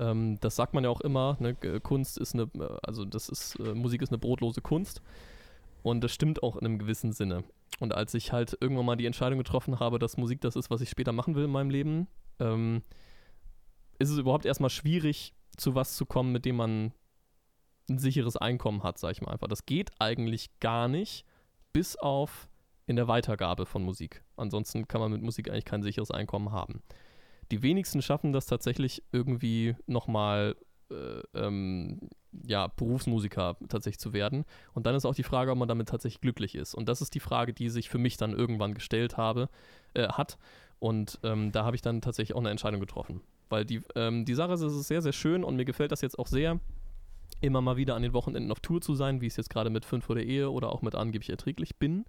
Ähm, das sagt man ja auch immer, ne? Kunst ist eine, äh, also das ist, Musik ist eine brotlose Kunst. Und das stimmt auch in einem gewissen Sinne. Und als ich halt irgendwann mal die Entscheidung getroffen habe, dass Musik das ist, was ich später machen will in meinem Leben, ähm, ist es überhaupt erstmal schwierig, zu was zu kommen, mit dem man ein sicheres Einkommen hat, sag ich mal einfach. Das geht eigentlich gar nicht, bis auf in der Weitergabe von Musik. Ansonsten kann man mit Musik eigentlich kein sicheres Einkommen haben. Die wenigsten schaffen das tatsächlich irgendwie nochmal äh, ähm, ja, Berufsmusiker tatsächlich zu werden. Und dann ist auch die Frage, ob man damit tatsächlich glücklich ist. Und das ist die Frage, die sich für mich dann irgendwann gestellt habe, äh, hat. Und ähm, da habe ich dann tatsächlich auch eine Entscheidung getroffen. Weil die, ähm, die Sache ist, es ist sehr, sehr schön und mir gefällt das jetzt auch sehr, immer mal wieder an den Wochenenden auf Tour zu sein, wie ich es jetzt gerade mit 5 vor der Ehe oder auch mit angeblich erträglich bin.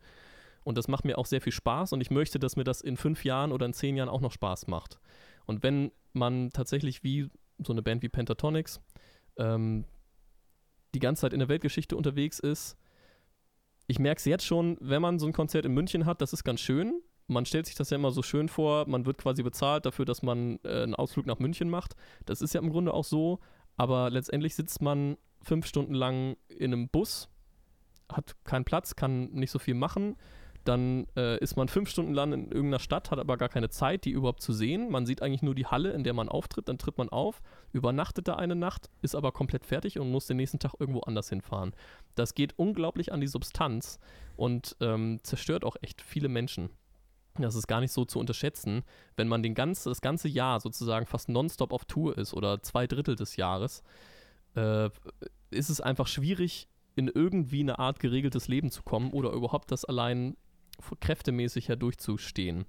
Und das macht mir auch sehr viel Spaß und ich möchte, dass mir das in fünf Jahren oder in zehn Jahren auch noch Spaß macht. Und wenn man tatsächlich wie so eine Band wie Pentatonics ähm, die ganze Zeit in der Weltgeschichte unterwegs ist, ich merke es jetzt schon, wenn man so ein Konzert in München hat, das ist ganz schön. Man stellt sich das ja immer so schön vor, man wird quasi bezahlt dafür, dass man äh, einen Ausflug nach München macht. Das ist ja im Grunde auch so, aber letztendlich sitzt man fünf Stunden lang in einem Bus, hat keinen Platz, kann nicht so viel machen. dann äh, ist man fünf Stunden lang in irgendeiner Stadt, hat aber gar keine Zeit, die überhaupt zu sehen. Man sieht eigentlich nur die Halle, in der man auftritt, dann tritt man auf, übernachtet da eine Nacht, ist aber komplett fertig und muss den nächsten Tag irgendwo anders hinfahren. Das geht unglaublich an die Substanz und ähm, zerstört auch echt viele Menschen. Das ist gar nicht so zu unterschätzen, wenn man den ganze, das ganze Jahr sozusagen fast nonstop auf Tour ist oder zwei Drittel des Jahres, äh, ist es einfach schwierig, in irgendwie eine Art geregeltes Leben zu kommen oder überhaupt das allein kräftemäßig ja durchzustehen.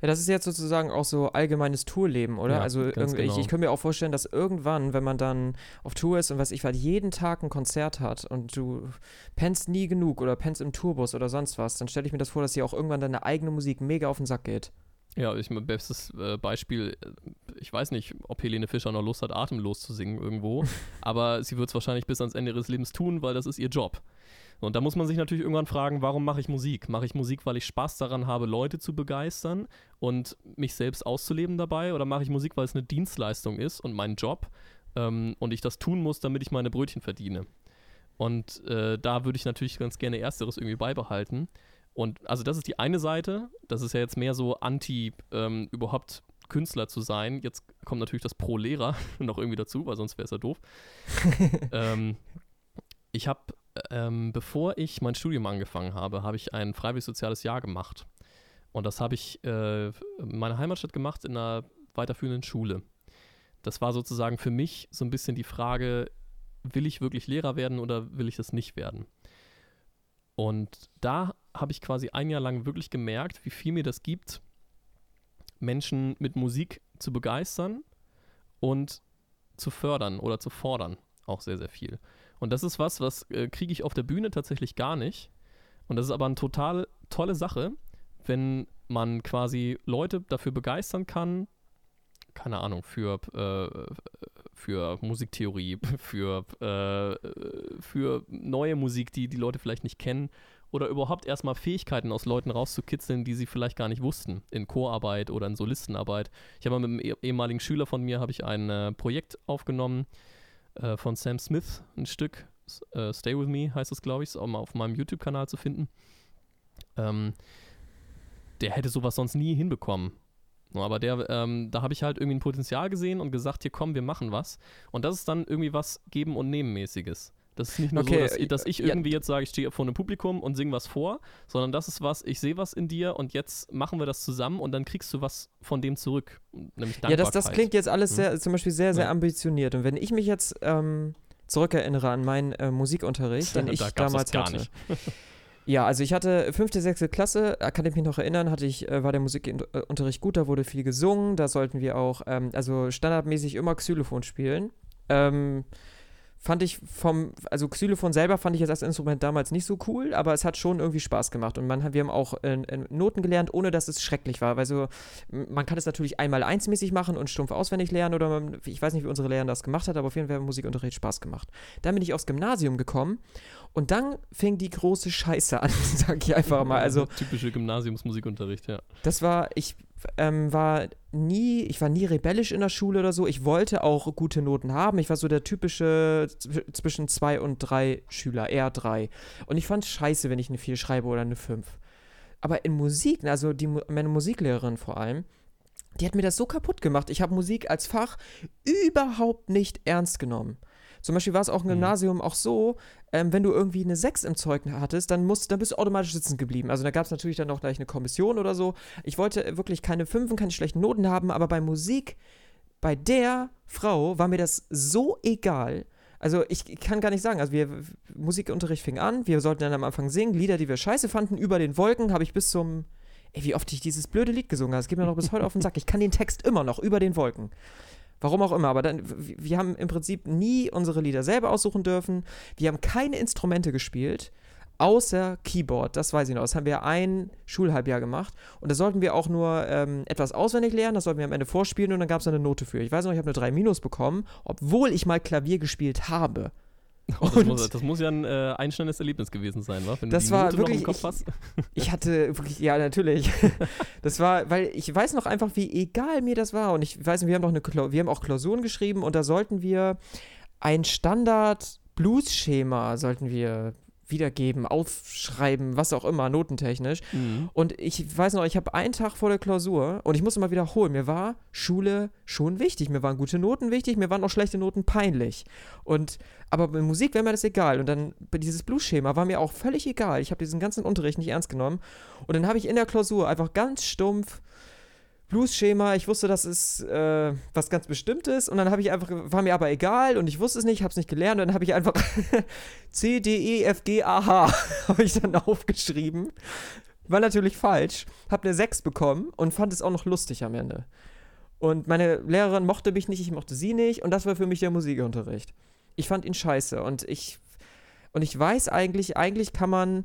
Ja, das ist jetzt sozusagen auch so allgemeines Tourleben, oder? Ja, also irgendwie, genau. ich, ich könnte mir auch vorstellen, dass irgendwann, wenn man dann auf Tour ist und was ich halt jeden Tag ein Konzert hat und du pennst nie genug oder pennst im Tourbus oder sonst was, dann stelle ich mir das vor, dass dir auch irgendwann deine eigene Musik mega auf den Sack geht. Ja, ich mein bestes äh, Beispiel, äh, ich weiß nicht, ob Helene Fischer noch Lust hat, atemlos zu singen irgendwo, aber sie wird es wahrscheinlich bis ans Ende ihres Lebens tun, weil das ist ihr Job. Und da muss man sich natürlich irgendwann fragen, warum mache ich Musik? Mache ich Musik, weil ich Spaß daran habe, Leute zu begeistern und mich selbst auszuleben dabei? Oder mache ich Musik, weil es eine Dienstleistung ist und mein Job ähm, und ich das tun muss, damit ich meine Brötchen verdiene? Und äh, da würde ich natürlich ganz gerne Ersteres irgendwie beibehalten. Und also das ist die eine Seite, das ist ja jetzt mehr so anti ähm, überhaupt Künstler zu sein. Jetzt kommt natürlich das Pro-Lehrer noch irgendwie dazu, weil sonst wäre es ja doof. ähm, ich habe, ähm, bevor ich mein Studium angefangen habe, habe ich ein freiwillig soziales Jahr gemacht. Und das habe ich äh, in meiner Heimatstadt gemacht in einer weiterführenden Schule. Das war sozusagen für mich so ein bisschen die Frage, will ich wirklich Lehrer werden oder will ich das nicht werden? Und da habe ich quasi ein Jahr lang wirklich gemerkt, wie viel mir das gibt, Menschen mit Musik zu begeistern und zu fördern oder zu fordern. Auch sehr, sehr viel. Und das ist was, was äh, kriege ich auf der Bühne tatsächlich gar nicht. Und das ist aber eine total tolle Sache, wenn man quasi Leute dafür begeistern kann, keine Ahnung, für, äh, für Musiktheorie, für, äh, für neue Musik, die die Leute vielleicht nicht kennen oder überhaupt erstmal Fähigkeiten aus Leuten rauszukitzeln, die sie vielleicht gar nicht wussten, in Chorarbeit oder in Solistenarbeit. Ich habe mal mit einem eh- ehemaligen Schüler von mir ich ein äh, Projekt aufgenommen äh, von Sam Smith, ein Stück, äh, Stay With Me heißt es, glaube ich, ist auch mal auf meinem YouTube-Kanal zu finden. Ähm, der hätte sowas sonst nie hinbekommen. Aber der, ähm, da habe ich halt irgendwie ein Potenzial gesehen und gesagt, hier komm, wir machen was. Und das ist dann irgendwie was Geben- und Nehmen-mäßiges. Das ist nicht nur Okay, so, dass, ich- dass ich ja. irgendwie jetzt sage, ich stehe vor einem Publikum und singe was vor, sondern das ist was, ich sehe was in dir und jetzt machen wir das zusammen und dann kriegst du was von dem zurück. Nämlich Ja, das, das klingt jetzt alles Mhm. sehr, zum Beispiel sehr, sehr Ja. ambitioniert. Und wenn ich mich jetzt ähm, zurückerinnere an meinen äh, Musikunterricht, den ich Da damals hatte. nicht. Ja, also ich hatte fünfte, sechste Klasse, äh, kann ich mich noch erinnern, hatte ich, äh, war der Musikunterricht gut, da wurde viel gesungen, da sollten wir auch, ähm, also standardmäßig immer Xylophon spielen. Ähm, fand ich vom, also Xylophon selber fand ich jetzt als Instrument damals nicht so cool, aber es hat schon irgendwie Spaß gemacht und man, wir haben auch äh, äh, Noten gelernt, ohne dass es schrecklich war, weil so, man kann es natürlich einmal einsmäßig machen und stumpf auswendig lernen oder man, ich weiß nicht, wie unsere Lehrerin das gemacht hat, aber auf jeden Fall hat Musikunterricht Spaß gemacht. Dann bin ich aufs Gymnasium gekommen und dann fing die große Scheiße an, sag ich einfach mal. Also Typische Gymnasiumsmusikunterricht, ja. das war, ich ähm, war nie, ich war nie rebellisch in der Schule oder so. Ich wollte auch gute Noten haben. Ich war so der typische zw- zwischen zwei und drei Schüler, eher drei. Und ich fand es scheiße, wenn ich eine vier schreibe oder eine fünf. Aber in Musik, also die, meine Musiklehrerin vor allem, die hat mir das so kaputt gemacht. Ich habe Musik als Fach überhaupt nicht ernst genommen. Zum Beispiel war es auch im Mhm. Gymnasium auch so, ähm, wenn du irgendwie eine 6 im Zeugnis hattest, dann, musst, dann bist du automatisch sitzen geblieben. Also da gab es natürlich dann auch gleich eine Kommission oder so. Ich wollte wirklich keine Fünfen, keine schlechten Noten haben, aber bei Musik, bei der Frau war mir das so egal. Also ich kann gar nicht sagen, also wir, Musikunterricht fing an, wir sollten dann am Anfang singen, Lieder, die wir scheiße fanden, über den Wolken habe ich bis zum, ey, wie oft ich dieses blöde Lied gesungen habe, das geht mir noch bis heute auf den Sack. Ich kann den Text immer noch, über den Wolken. Warum auch immer, aber dann, wir haben im Prinzip nie unsere Lieder selber aussuchen dürfen. Wir haben keine Instrumente gespielt, außer Keyboard. Das weiß ich noch. Das haben wir ein Schulhalbjahr gemacht. Und da sollten wir auch nur ähm, etwas auswendig lernen. Das sollten wir am Ende vorspielen und dann gab es eine Note für. Ich weiß noch, ich habe eine 3 Minus bekommen, obwohl ich mal Klavier gespielt habe. Das, muss, das muss ja ein äh, einschneidendes Erlebnis gewesen sein, wa? wenn Das war wirklich- im Kopf ich-. Ich hatte wirklich, ja, natürlich. Das war, weil ich weiß noch einfach, wie egal mir das war. Und ich weiß nicht, wir haben noch eine, wir haben auch Klausuren geschrieben und da sollten wir ein Standard-Blues-Schema sollten wir wiedergeben, aufschreiben, was auch immer, notentechnisch. Mhm. Und ich weiß noch, ich habe einen Tag vor der Klausur und ich muss immer wiederholen, mir war Schule schon wichtig. Mir waren gute Noten wichtig, mir waren auch schlechte Noten peinlich. Und aber bei Musik wäre mir das egal. Und dann dieses Blues-Schema war mir auch völlig egal. Ich habe diesen ganzen Unterricht nicht ernst genommen. Und dann habe ich in der Klausur einfach ganz stumpf Blues-Schema, ich wusste, das ist äh, was ganz Bestimmtes und dann habe ich einfach, war mir aber egal und ich wusste es nicht, habe es nicht gelernt und dann habe ich einfach C, D, E, F, G, A, H habe ich dann aufgeschrieben. War natürlich falsch, habe eine 6 bekommen und fand es auch noch lustig am Ende. Und meine Lehrerin mochte mich nicht, ich mochte sie nicht und das war für mich der Musikunterricht. Ich fand ihn scheiße und ich, und ich weiß eigentlich, eigentlich kann man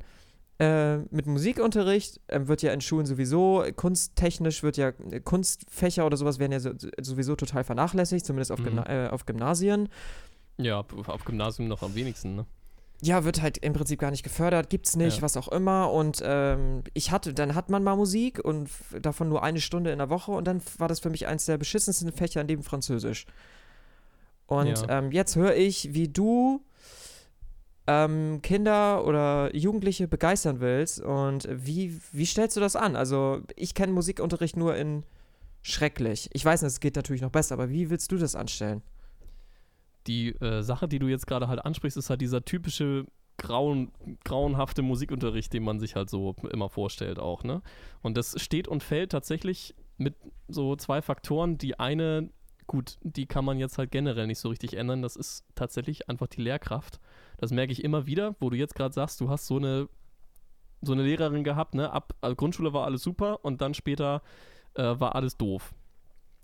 äh, mit Musikunterricht äh, wird ja in Schulen sowieso, kunsttechnisch wird ja, äh, Kunstfächer oder sowas werden ja so, sowieso total vernachlässigt, zumindest auf, Mhm. Gymna äh, auf Gymnasien. Ja, auf Gymnasium noch am wenigsten, ne? Ja, wird halt im Prinzip gar nicht gefördert, gibt's nicht, Ja. was auch immer. Und ähm, ich hatte, dann hat man mal Musik und davon nur eine Stunde in der Woche und dann war das für mich eins der beschissensten Fächer neben Französisch. Und Ja. ähm, jetzt höre ich, wie du ähm, Kinder oder Jugendliche begeistern willst. Und wie, wie stellst du das an? Also, ich kenne Musikunterricht nur in schrecklich. Ich weiß es geht natürlich noch besser, aber wie willst du das anstellen? Die äh, Sache, die du jetzt gerade halt ansprichst, ist halt dieser typische grauen, grauenhafte Musikunterricht, den man sich halt so immer vorstellt auch, ne? Und das steht und fällt tatsächlich mit so zwei Faktoren. Die eine, gut, die kann man jetzt halt generell nicht so richtig ändern, das ist tatsächlich einfach die Lehrkraft. Das merke ich immer wieder, wo du jetzt gerade sagst, du hast so eine so eine Lehrerin gehabt, ne? Ab also Grundschule war alles super und dann später äh, war alles doof,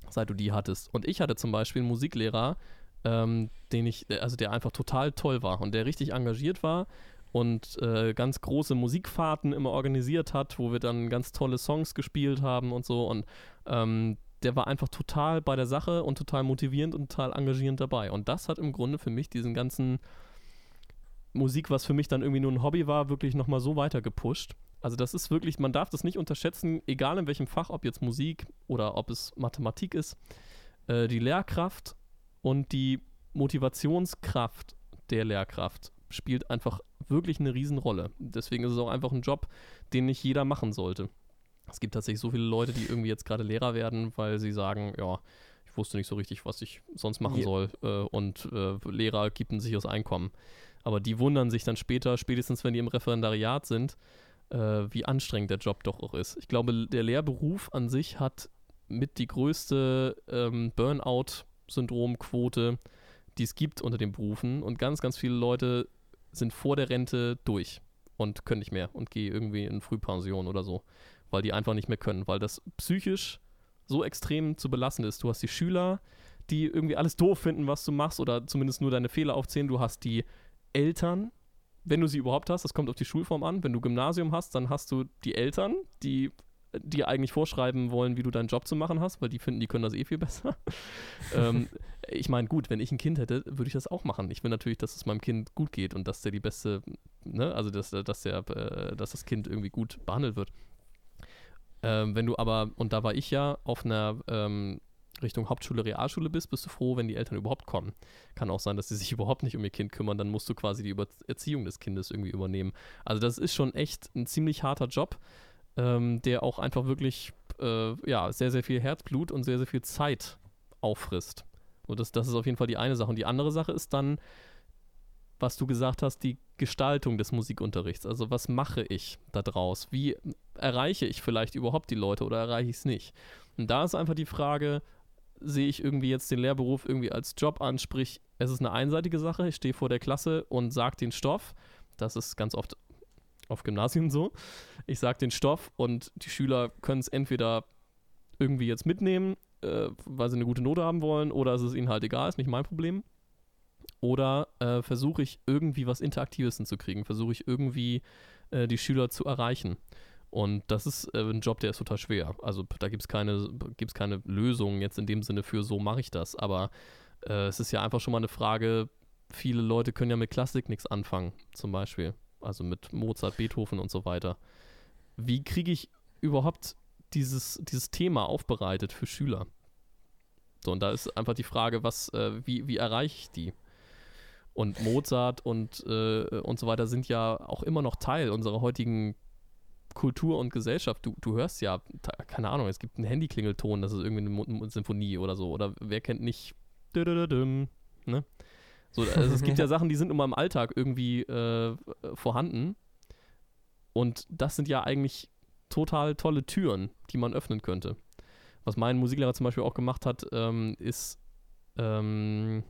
seit du die hattest. Und ich hatte zum Beispiel einen Musiklehrer, ähm, den ich, also der einfach total toll war und der richtig engagiert war und äh, ganz große Musikfahrten immer organisiert hat, wo wir dann ganz tolle Songs gespielt haben und so. Und ähm, der war einfach total bei der Sache und total motivierend und total engagierend dabei. Und das hat im Grunde für mich diesen ganzen Musik, was für mich dann irgendwie nur ein Hobby war, wirklich nochmal so weiter gepusht. Also das ist wirklich, man darf das nicht unterschätzen, egal in welchem Fach, ob jetzt Musik oder ob es Mathematik ist, äh, die Lehrkraft und die Motivationskraft der Lehrkraft spielt einfach wirklich eine Riesenrolle. Deswegen ist es auch einfach ein Job, den nicht jeder machen sollte. Es gibt tatsächlich so viele Leute, die irgendwie jetzt gerade Lehrer werden, weil sie sagen, ja, ich wusste nicht so richtig, was ich sonst machen soll. Äh, und äh, Lehrer gibt ein sicheres Einkommen. Aber die wundern sich dann später, spätestens wenn die im Referendariat sind, äh, wie anstrengend der Job doch auch ist. Ich glaube, der Lehrberuf an sich hat mit die größte ähm, Burnout-Syndromquote, die es gibt unter den Berufen. Und ganz, ganz viele Leute sind vor der Rente durch und können nicht mehr und gehen irgendwie in Frühpension oder so, weil die einfach nicht mehr können, weil das psychisch so extrem zu belassen ist. Du hast die Schüler, die irgendwie alles doof finden, was du machst oder zumindest nur deine Fehler aufzählen. Du hast die Eltern, wenn du sie überhaupt hast, das kommt auf die Schulform an. Wenn du Gymnasium hast, dann hast du die Eltern, die dir eigentlich vorschreiben wollen, wie du deinen Job zu machen hast, weil die finden, die können das eh viel besser. ähm, ich meine, gut, wenn ich ein Kind hätte, würde ich das auch machen. Ich will natürlich, dass es meinem Kind gut geht und dass der die beste, ne, also dass, dass, der, äh, dass das Kind irgendwie gut behandelt wird. Ähm, wenn du aber, und da war ich ja, auf einer ähm, Richtung Hauptschule, Realschule bist, bist du froh, wenn die Eltern überhaupt kommen. Kann auch sein, dass sie sich überhaupt nicht um ihr Kind kümmern, dann musst du quasi die Über Erziehung des Kindes irgendwie übernehmen. Also das ist schon echt ein ziemlich harter Job, ähm, der auch einfach wirklich äh, ja, sehr, sehr viel Herzblut und sehr, sehr viel Zeit auffrisst. Und das, das ist auf jeden Fall die eine Sache. Und die andere Sache ist dann, was du gesagt hast, die Gestaltung des Musikunterrichts. Also was mache ich da draus? Wie erreiche ich vielleicht überhaupt die Leute oder erreiche ich es nicht? Und da ist einfach die Frage, sehe ich irgendwie jetzt den Lehrberuf irgendwie als Job an, sprich, es ist eine einseitige Sache, ich stehe vor der Klasse und sage den Stoff. Das ist ganz oft auf Gymnasien so. Ich sage den Stoff und die Schüler können es entweder irgendwie jetzt mitnehmen, äh, weil sie eine gute Note haben wollen, oder es ist ihnen halt egal, ist nicht mein Problem. Oder äh, versuche ich irgendwie was Interaktives hinzukriegen, versuche ich irgendwie äh, die Schüler zu erreichen. Und das ist äh, ein Job, der ist total schwer. Also da gibt es keine, gibt's keine Lösung jetzt in dem Sinne für, so mache ich das. Aber äh, es ist ja einfach schon mal eine Frage, viele Leute können ja mit Klassik nichts anfangen, zum Beispiel. Also mit Mozart, Beethoven und so weiter. Wie kriege ich überhaupt dieses, dieses Thema aufbereitet für Schüler? So, und da ist einfach die Frage, was, äh, wie, wie erreiche ich die? Und Mozart und, äh, und so weiter sind ja auch immer noch Teil unserer heutigen Kultur und Gesellschaft. Du, du hörst ja, keine Ahnung, es gibt einen Handyklingelton, das ist irgendwie eine Symphonie oder so. Oder wer kennt nicht. Ne? So, also es gibt ja Sachen, die sind immer im Alltag irgendwie äh, vorhanden. Und das sind ja eigentlich total tolle Türen, die man öffnen könnte. Was mein Musiklehrer zum Beispiel auch gemacht hat, ähm, ist ähm,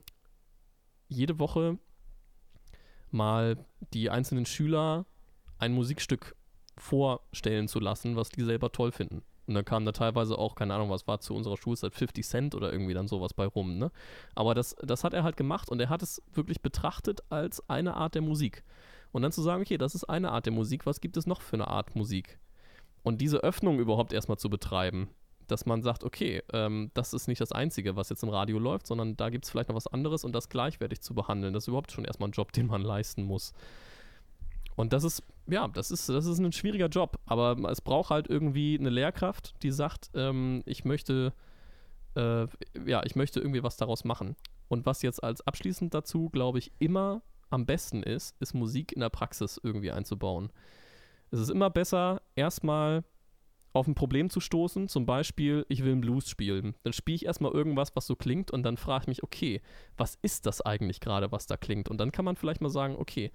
jede Woche mal die einzelnen Schüler ein Musikstück vorstellen zu lassen, was die selber toll finden. Und dann kam da teilweise auch, keine Ahnung, was war zu unserer Schulzeit, 50 Cent oder irgendwie dann sowas bei rum, ne? Aber das, das hat er halt gemacht und er hat es wirklich betrachtet als eine Art der Musik. Und dann zu sagen, okay, das ist eine Art der Musik, was gibt es noch für eine Art Musik? Und diese Öffnung überhaupt erstmal zu betreiben, dass man sagt, okay, ähm, das ist nicht das Einzige, was jetzt im Radio läuft, sondern da gibt es vielleicht noch was anderes und das gleichwertig zu behandeln, das ist überhaupt schon erstmal ein Job, den man leisten muss. Und das ist, ja, das ist, das ist ein schwieriger Job, aber es braucht halt irgendwie eine Lehrkraft, die sagt, ähm, ich möchte, äh, ja, ich möchte irgendwie was daraus machen. Und was jetzt als abschließend dazu, glaube ich, immer am besten ist, ist Musik in der Praxis irgendwie einzubauen. Es ist immer besser, erstmal auf ein Problem zu stoßen, zum Beispiel, ich will einen Blues spielen. Dann spiele ich erstmal irgendwas, was so klingt und dann frage ich mich, okay, was ist das eigentlich gerade, was da klingt? Und dann kann man vielleicht mal sagen, okay,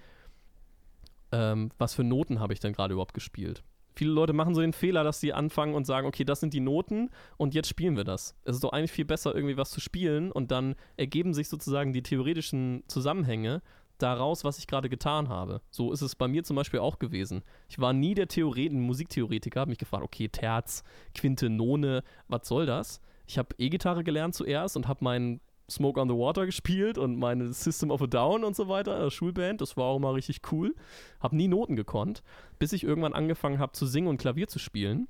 ähm, was für Noten habe ich denn gerade überhaupt gespielt? Viele Leute machen so den Fehler, dass sie anfangen und sagen, okay, das sind die Noten und jetzt spielen wir das. Es ist doch eigentlich viel besser, irgendwie was zu spielen und dann ergeben sich sozusagen die theoretischen Zusammenhänge daraus, was ich gerade getan habe. So ist es bei mir zum Beispiel auch gewesen. Ich war nie der Theoreten, Musiktheoretiker, habe mich gefragt, okay, Terz, Quinte, None, was soll das? Ich habe E-Gitarre gelernt zuerst und habe meinen Smoke on the Water gespielt und meine System of a Down und so weiter, Schulband. Das war auch mal richtig cool. Hab nie Noten gekonnt, bis ich irgendwann angefangen habe zu singen und Klavier zu spielen.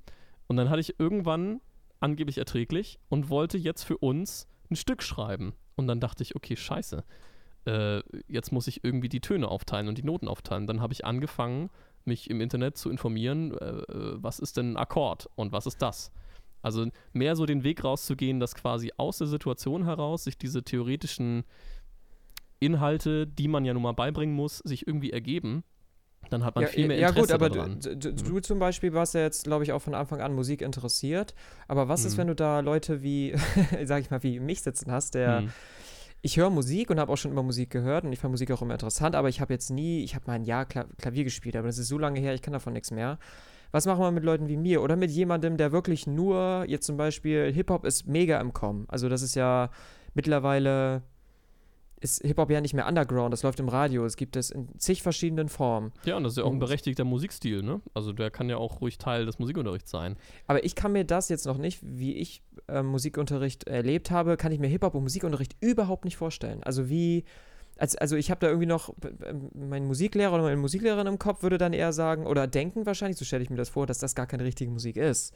Und dann hatte ich irgendwann angeblich erträglich und wollte jetzt für uns ein Stück schreiben. Und dann dachte ich, okay, scheiße. Äh, jetzt muss ich irgendwie die Töne aufteilen und die Noten aufteilen. Dann habe ich angefangen, mich im Internet zu informieren, äh, äh was ist denn ein Akkord und was ist das? Also mehr so den Weg rauszugehen, dass quasi aus der Situation heraus sich diese theoretischen Inhalte, die man ja nun mal beibringen muss, sich irgendwie ergeben. Dann hat man ja, viel mehr Interesse Ja gut, aber daran. du, du, du, zum Beispiel warst ja jetzt, glaube ich, auch von Anfang an Musik interessiert. Aber was mhm. ist, wenn du da Leute wie, sag ich mal, wie mich sitzen hast, der mhm. ich höre Musik und habe auch schon immer Musik gehört und ich fand Musik auch immer interessant, aber ich habe jetzt nie, ich habe mal ein Jahr Klavier gespielt, aber das ist so lange her, ich kann davon nichts mehr. Was machen wir mit Leuten wie mir oder mit jemandem, der wirklich nur, jetzt zum Beispiel, Hip-Hop ist mega im Kommen. Also das ist ja mittlerweile, ist Hip-Hop ja nicht mehr Underground, das läuft im Radio, es gibt es in zig verschiedenen Formen. Ja, und das ist ja auch ein berechtigter Musikstil, ne? Also der kann ja auch ruhig Teil des Musikunterrichts sein. Aber ich kann mir das jetzt noch nicht, wie ich äh, Musikunterricht erlebt habe, kann ich mir Hip-Hop und Musikunterricht überhaupt nicht vorstellen. Also wie also, also ich habe da irgendwie noch, mein Musiklehrer oder meine Musiklehrerin im Kopf würde dann eher sagen, oder denken wahrscheinlich, so stelle ich mir das vor, dass das gar keine richtige Musik ist.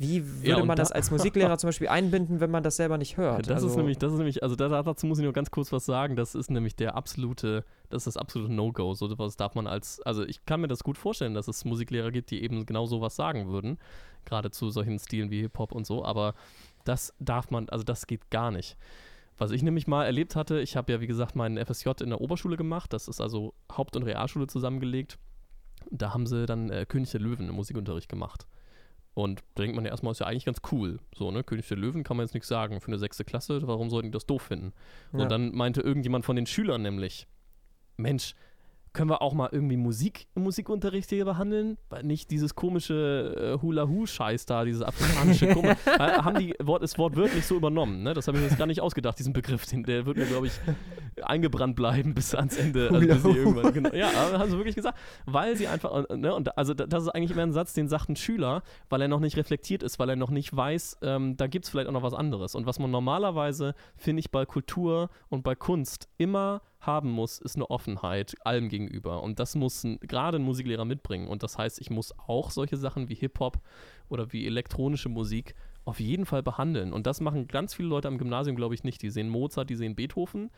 Wie würde ja, man da das als Musiklehrer zum Beispiel einbinden, wenn man das selber nicht hört? Das also ist nämlich, das ist nämlich, also dazu muss ich nur ganz kurz was sagen. Das ist nämlich der absolute, das ist das absolute No-Go. So was darf man als, also ich kann mir das gut vorstellen, dass es Musiklehrer gibt, die eben genau sowas sagen würden, gerade zu solchen Stilen wie Hip Hop und so. Aber das darf man, also das geht gar nicht. Was ich nämlich mal erlebt hatte, ich habe ja wie gesagt meinen FSJ in der Oberschule gemacht, das ist also Haupt- und Realschule zusammengelegt. Da haben sie dann äh, König der Löwen im Musikunterricht gemacht. Und da denkt man ja erstmal, ist ja eigentlich ganz cool. So, ne? König der Löwen kann man jetzt nichts sagen für eine sechste Klasse, warum sollten die das doof finden? Ja. Und dann meinte irgendjemand von den Schülern nämlich, Mensch, können wir auch mal irgendwie Musik im Musikunterricht hier behandeln? Weil nicht dieses komische äh, Hula-Hu-Scheiß da, dieses afrikanische Komisch. haben die Wort, das Wort wirklich so übernommen, ne? Das habe ich mir jetzt gar nicht ausgedacht, diesen Begriff. Den, der wird mir, glaube ich, eingebrannt bleiben bis ans Ende. Also bis genau, ja, haben sie wirklich gesagt. Weil sie einfach, äh, ne, und also das ist eigentlich immer ein Satz, den sagt ein Schüler, weil er noch nicht reflektiert ist, weil er noch nicht weiß, ähm, da gibt es vielleicht auch noch was anderes. Und was man normalerweise, finde ich, bei Kultur und bei Kunst immer haben muss, ist eine Offenheit allem gegenüber. Und das muss gerade ein Musiklehrer mitbringen. Und das heißt, ich muss auch solche Sachen wie Hip-Hop oder wie elektronische Musik auf jeden Fall behandeln. Und das machen ganz viele Leute am Gymnasium, glaube ich, nicht. Die sehen Mozart, die sehen Beethoven.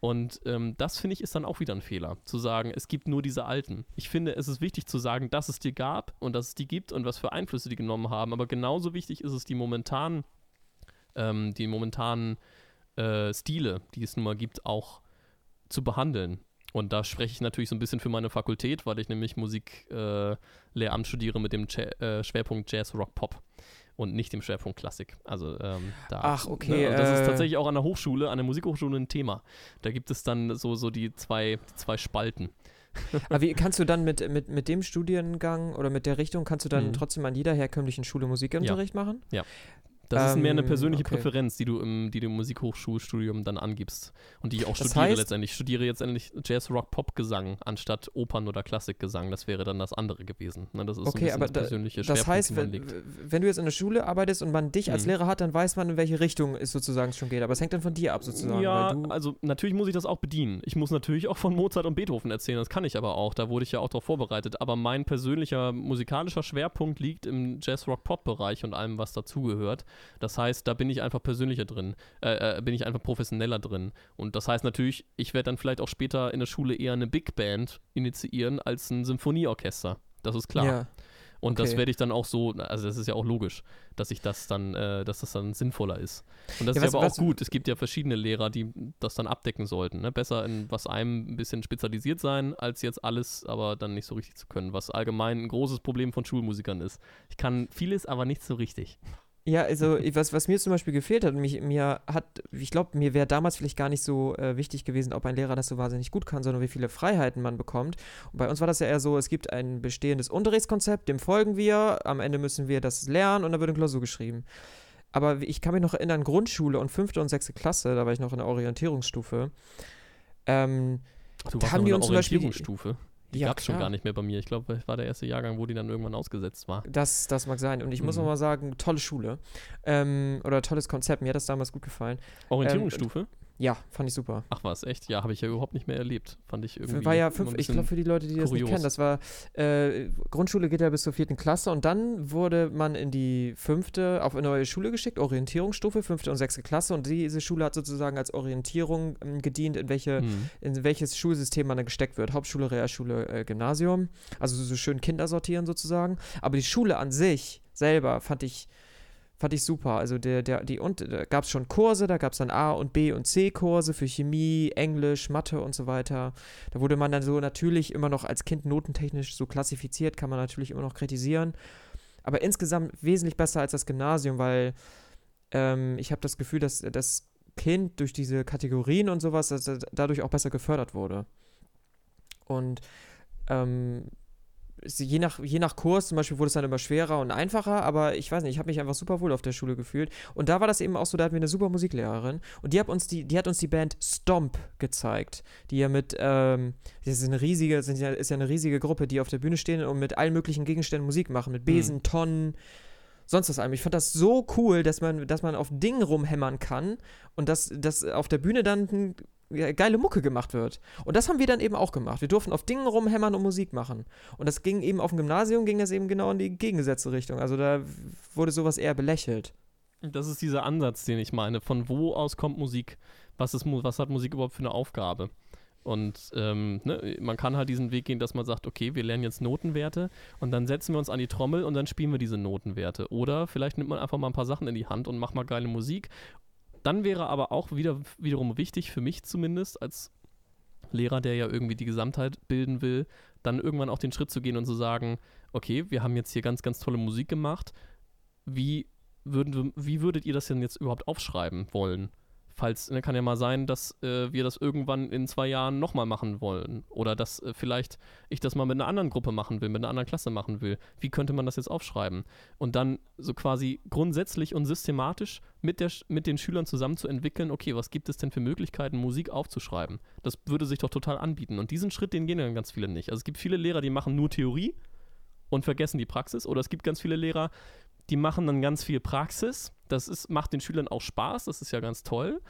Und ähm, das finde ich ist dann auch wieder ein Fehler, zu sagen, es gibt nur diese Alten. Ich finde, es ist wichtig zu sagen, dass es die gab und dass es die gibt und was für Einflüsse die genommen haben. Aber genauso wichtig ist es, die momentanen, ähm, die äh, Stile, die es nun mal gibt, auch zu behandeln. Und da spreche ich natürlich so ein bisschen für meine Fakultät, weil ich nämlich Musiklehramt äh, studiere mit dem Ja- äh, Schwerpunkt Jazz, Rock, Pop und nicht dem Schwerpunkt Klassik. Also ähm, da. Ach, okay, Ne, das äh, ist tatsächlich auch an der Hochschule, an der Musikhochschule ein Thema. Da gibt es dann so, so die zwei, die zwei Spalten. Aber wie kannst du dann mit, mit, mit dem Studiengang oder mit der Richtung, kannst du dann Mhm. trotzdem an jeder herkömmlichen Schule Musikunterricht machen? Das ist mehr eine Ähm, persönliche okay. Präferenz, die du im, die du im Musikhochschulstudium dann angibst. Und die ich auch Das studiere heißt- letztendlich. Ich studiere jetzt endlich Jazz, Rock, Pop Gesang anstatt Opern- oder Klassikgesang. Das wäre dann das andere gewesen. Ne, das ist so ein Okay, aber das da- persönliche Das Schwerpunkt, heißt, wenn, wenn du jetzt in der Schule arbeitest und man dich als Mhm. Lehrer hat, dann weiß man, in welche Richtung es sozusagen schon geht. Aber es hängt dann von dir ab sozusagen. Ja, also natürlich muss ich das auch bedienen. Ich muss natürlich auch von Mozart und Beethoven erzählen, das kann ich aber auch, da wurde ich ja auch darauf vorbereitet. Aber mein persönlicher musikalischer Schwerpunkt liegt im Jazz-Rock-Pop-Bereich und allem, was dazugehört. Das heißt, da bin ich einfach persönlicher drin, äh, äh, bin ich einfach professioneller drin. Und das heißt natürlich, ich werde dann vielleicht auch später in der Schule eher eine Big Band initiieren als ein Symphonieorchester. Das ist klar. Ja. Und das Okay. werde ich dann auch so, also das ist ja auch logisch, dass ich das dann, äh, dass das dann sinnvoller ist. Und das Ja, ist was- aber was- auch gut. Es gibt ja verschiedene Lehrer, die das dann abdecken sollten. Ne? Besser in was einem ein bisschen spezialisiert sein, als jetzt alles, aber dann nicht so richtig zu können, was allgemein ein großes Problem von Schulmusikern ist. Ich kann vieles, aber nicht so richtig. Ja, also was, was mir zum Beispiel gefehlt hat, mich, mir hat, ich glaube, mir wäre damals vielleicht gar nicht so äh, wichtig gewesen, ob ein Lehrer das so wahnsinnig gut kann, sondern wie viele Freiheiten man bekommt. Und bei uns war das ja eher so, es gibt ein bestehendes Unterrichtskonzept, dem folgen wir, am Ende müssen wir das lernen und dann wird eine Klausur geschrieben. Aber ich kann mich noch erinnern, Grundschule und fünfte und sechste Klasse, da war ich noch in der Orientierungsstufe. Ähm, Ach, du Da warst haben die in uns der zum Beispiel die- ja, gab es schon gar nicht mehr bei mir. Ich glaube, das war der erste Jahrgang, wo die dann irgendwann ausgesetzt war. Das, das mag sein. Und ich muss Mhm. noch mal sagen, tolle Schule. Ähm, oder tolles Konzept. Mir hat das damals gut gefallen. Orientierungsstufe? Ja, fand ich super. Ach was, echt? Ja, habe ich ja überhaupt nicht mehr erlebt. Fand ich irgendwie. war ja fünf, ich glaube für die Leute, die das nicht kurios. kennen, das war, äh, Grundschule geht ja bis zur vierten Klasse und dann wurde man in die fünfte, auf eine neue Schule geschickt, Orientierungsstufe, fünfte und sechste Klasse und diese Schule hat sozusagen als Orientierung ähm, gedient, in welche, Hm. in welches Schulsystem man dann gesteckt wird. Hauptschule, Realschule, äh, Gymnasium. Also so schön Kinder sortieren sozusagen. Aber die Schule an sich selber fand ich, fand ich super. Also der, der, die, und da gab es schon Kurse, da gab es dann A und B und C Kurse für Chemie, Englisch, Mathe und so weiter. Da wurde man dann so natürlich immer noch als Kind notentechnisch so klassifiziert, kann man natürlich immer noch kritisieren. Aber insgesamt wesentlich besser als das Gymnasium, weil ähm, ich habe das Gefühl, dass das Kind durch diese Kategorien und sowas dass dadurch auch besser gefördert wurde. Und ähm, je nach, je nach Kurs zum Beispiel wurde es dann immer schwerer und einfacher, aber ich weiß nicht, ich habe mich einfach super wohl auf der Schule gefühlt. Und da war das eben auch so, da hatten wir eine super Musiklehrerin und die hat uns die, die hat uns die Band Stomp gezeigt, die ja mit, ähm, das ist eine riesige, sind ja, ist ja eine riesige Gruppe, die auf der Bühne stehen und mit allen möglichen Gegenständen Musik machen, mit Besen, Tonnen, sonst was allem. Ich fand das so cool, dass man, dass man auf Dingen rumhämmern kann und dass, dass auf der Bühne dann ja, geile Mucke gemacht wird. Und das haben wir dann eben auch gemacht. Wir durften auf Dingen rumhämmern und Musik machen. Und das ging eben auf dem Gymnasium, ging das eben genau in die gegengesetzte Richtung. Also da wurde sowas eher belächelt. Das ist dieser Ansatz, den ich meine. Von wo aus kommt Musik? Was, ist, was hat Musik überhaupt für eine Aufgabe? Und ähm, ne, man kann halt diesen Weg gehen, dass man sagt, okay, wir lernen jetzt Notenwerte und dann setzen wir uns an die Trommel und dann spielen wir diese Notenwerte. Oder vielleicht nimmt man einfach mal ein paar Sachen in die Hand und macht mal geile Musik. Dann wäre aber auch wieder, wiederum wichtig, für mich zumindest, als Lehrer, der ja irgendwie die Gesamtheit bilden will, dann irgendwann auch den Schritt zu gehen und zu sagen, okay, wir haben jetzt hier ganz, ganz tolle Musik gemacht. Wie würden wir, wie würdet ihr das denn jetzt überhaupt aufschreiben wollen? Falls, ne, kann ja mal sein, dass äh, wir das irgendwann in zwei Jahren nochmal machen wollen. Oder dass äh, vielleicht ich das mal mit einer anderen Gruppe machen will, mit einer anderen Klasse machen will. Wie könnte man das jetzt aufschreiben? Und dann so quasi grundsätzlich und systematisch mit, der, mit den Schülern zusammen zu entwickeln, okay, was gibt es denn für Möglichkeiten, Musik aufzuschreiben? Das würde sich doch total anbieten. Und diesen Schritt, den gehen dann ganz viele nicht. Also es gibt viele Lehrer, die machen nur Theorie und vergessen die Praxis. Oder es gibt ganz viele Lehrer, die machen dann ganz viel Praxis. Das ist, macht den Schülern auch Spaß, das ist ja ganz toll.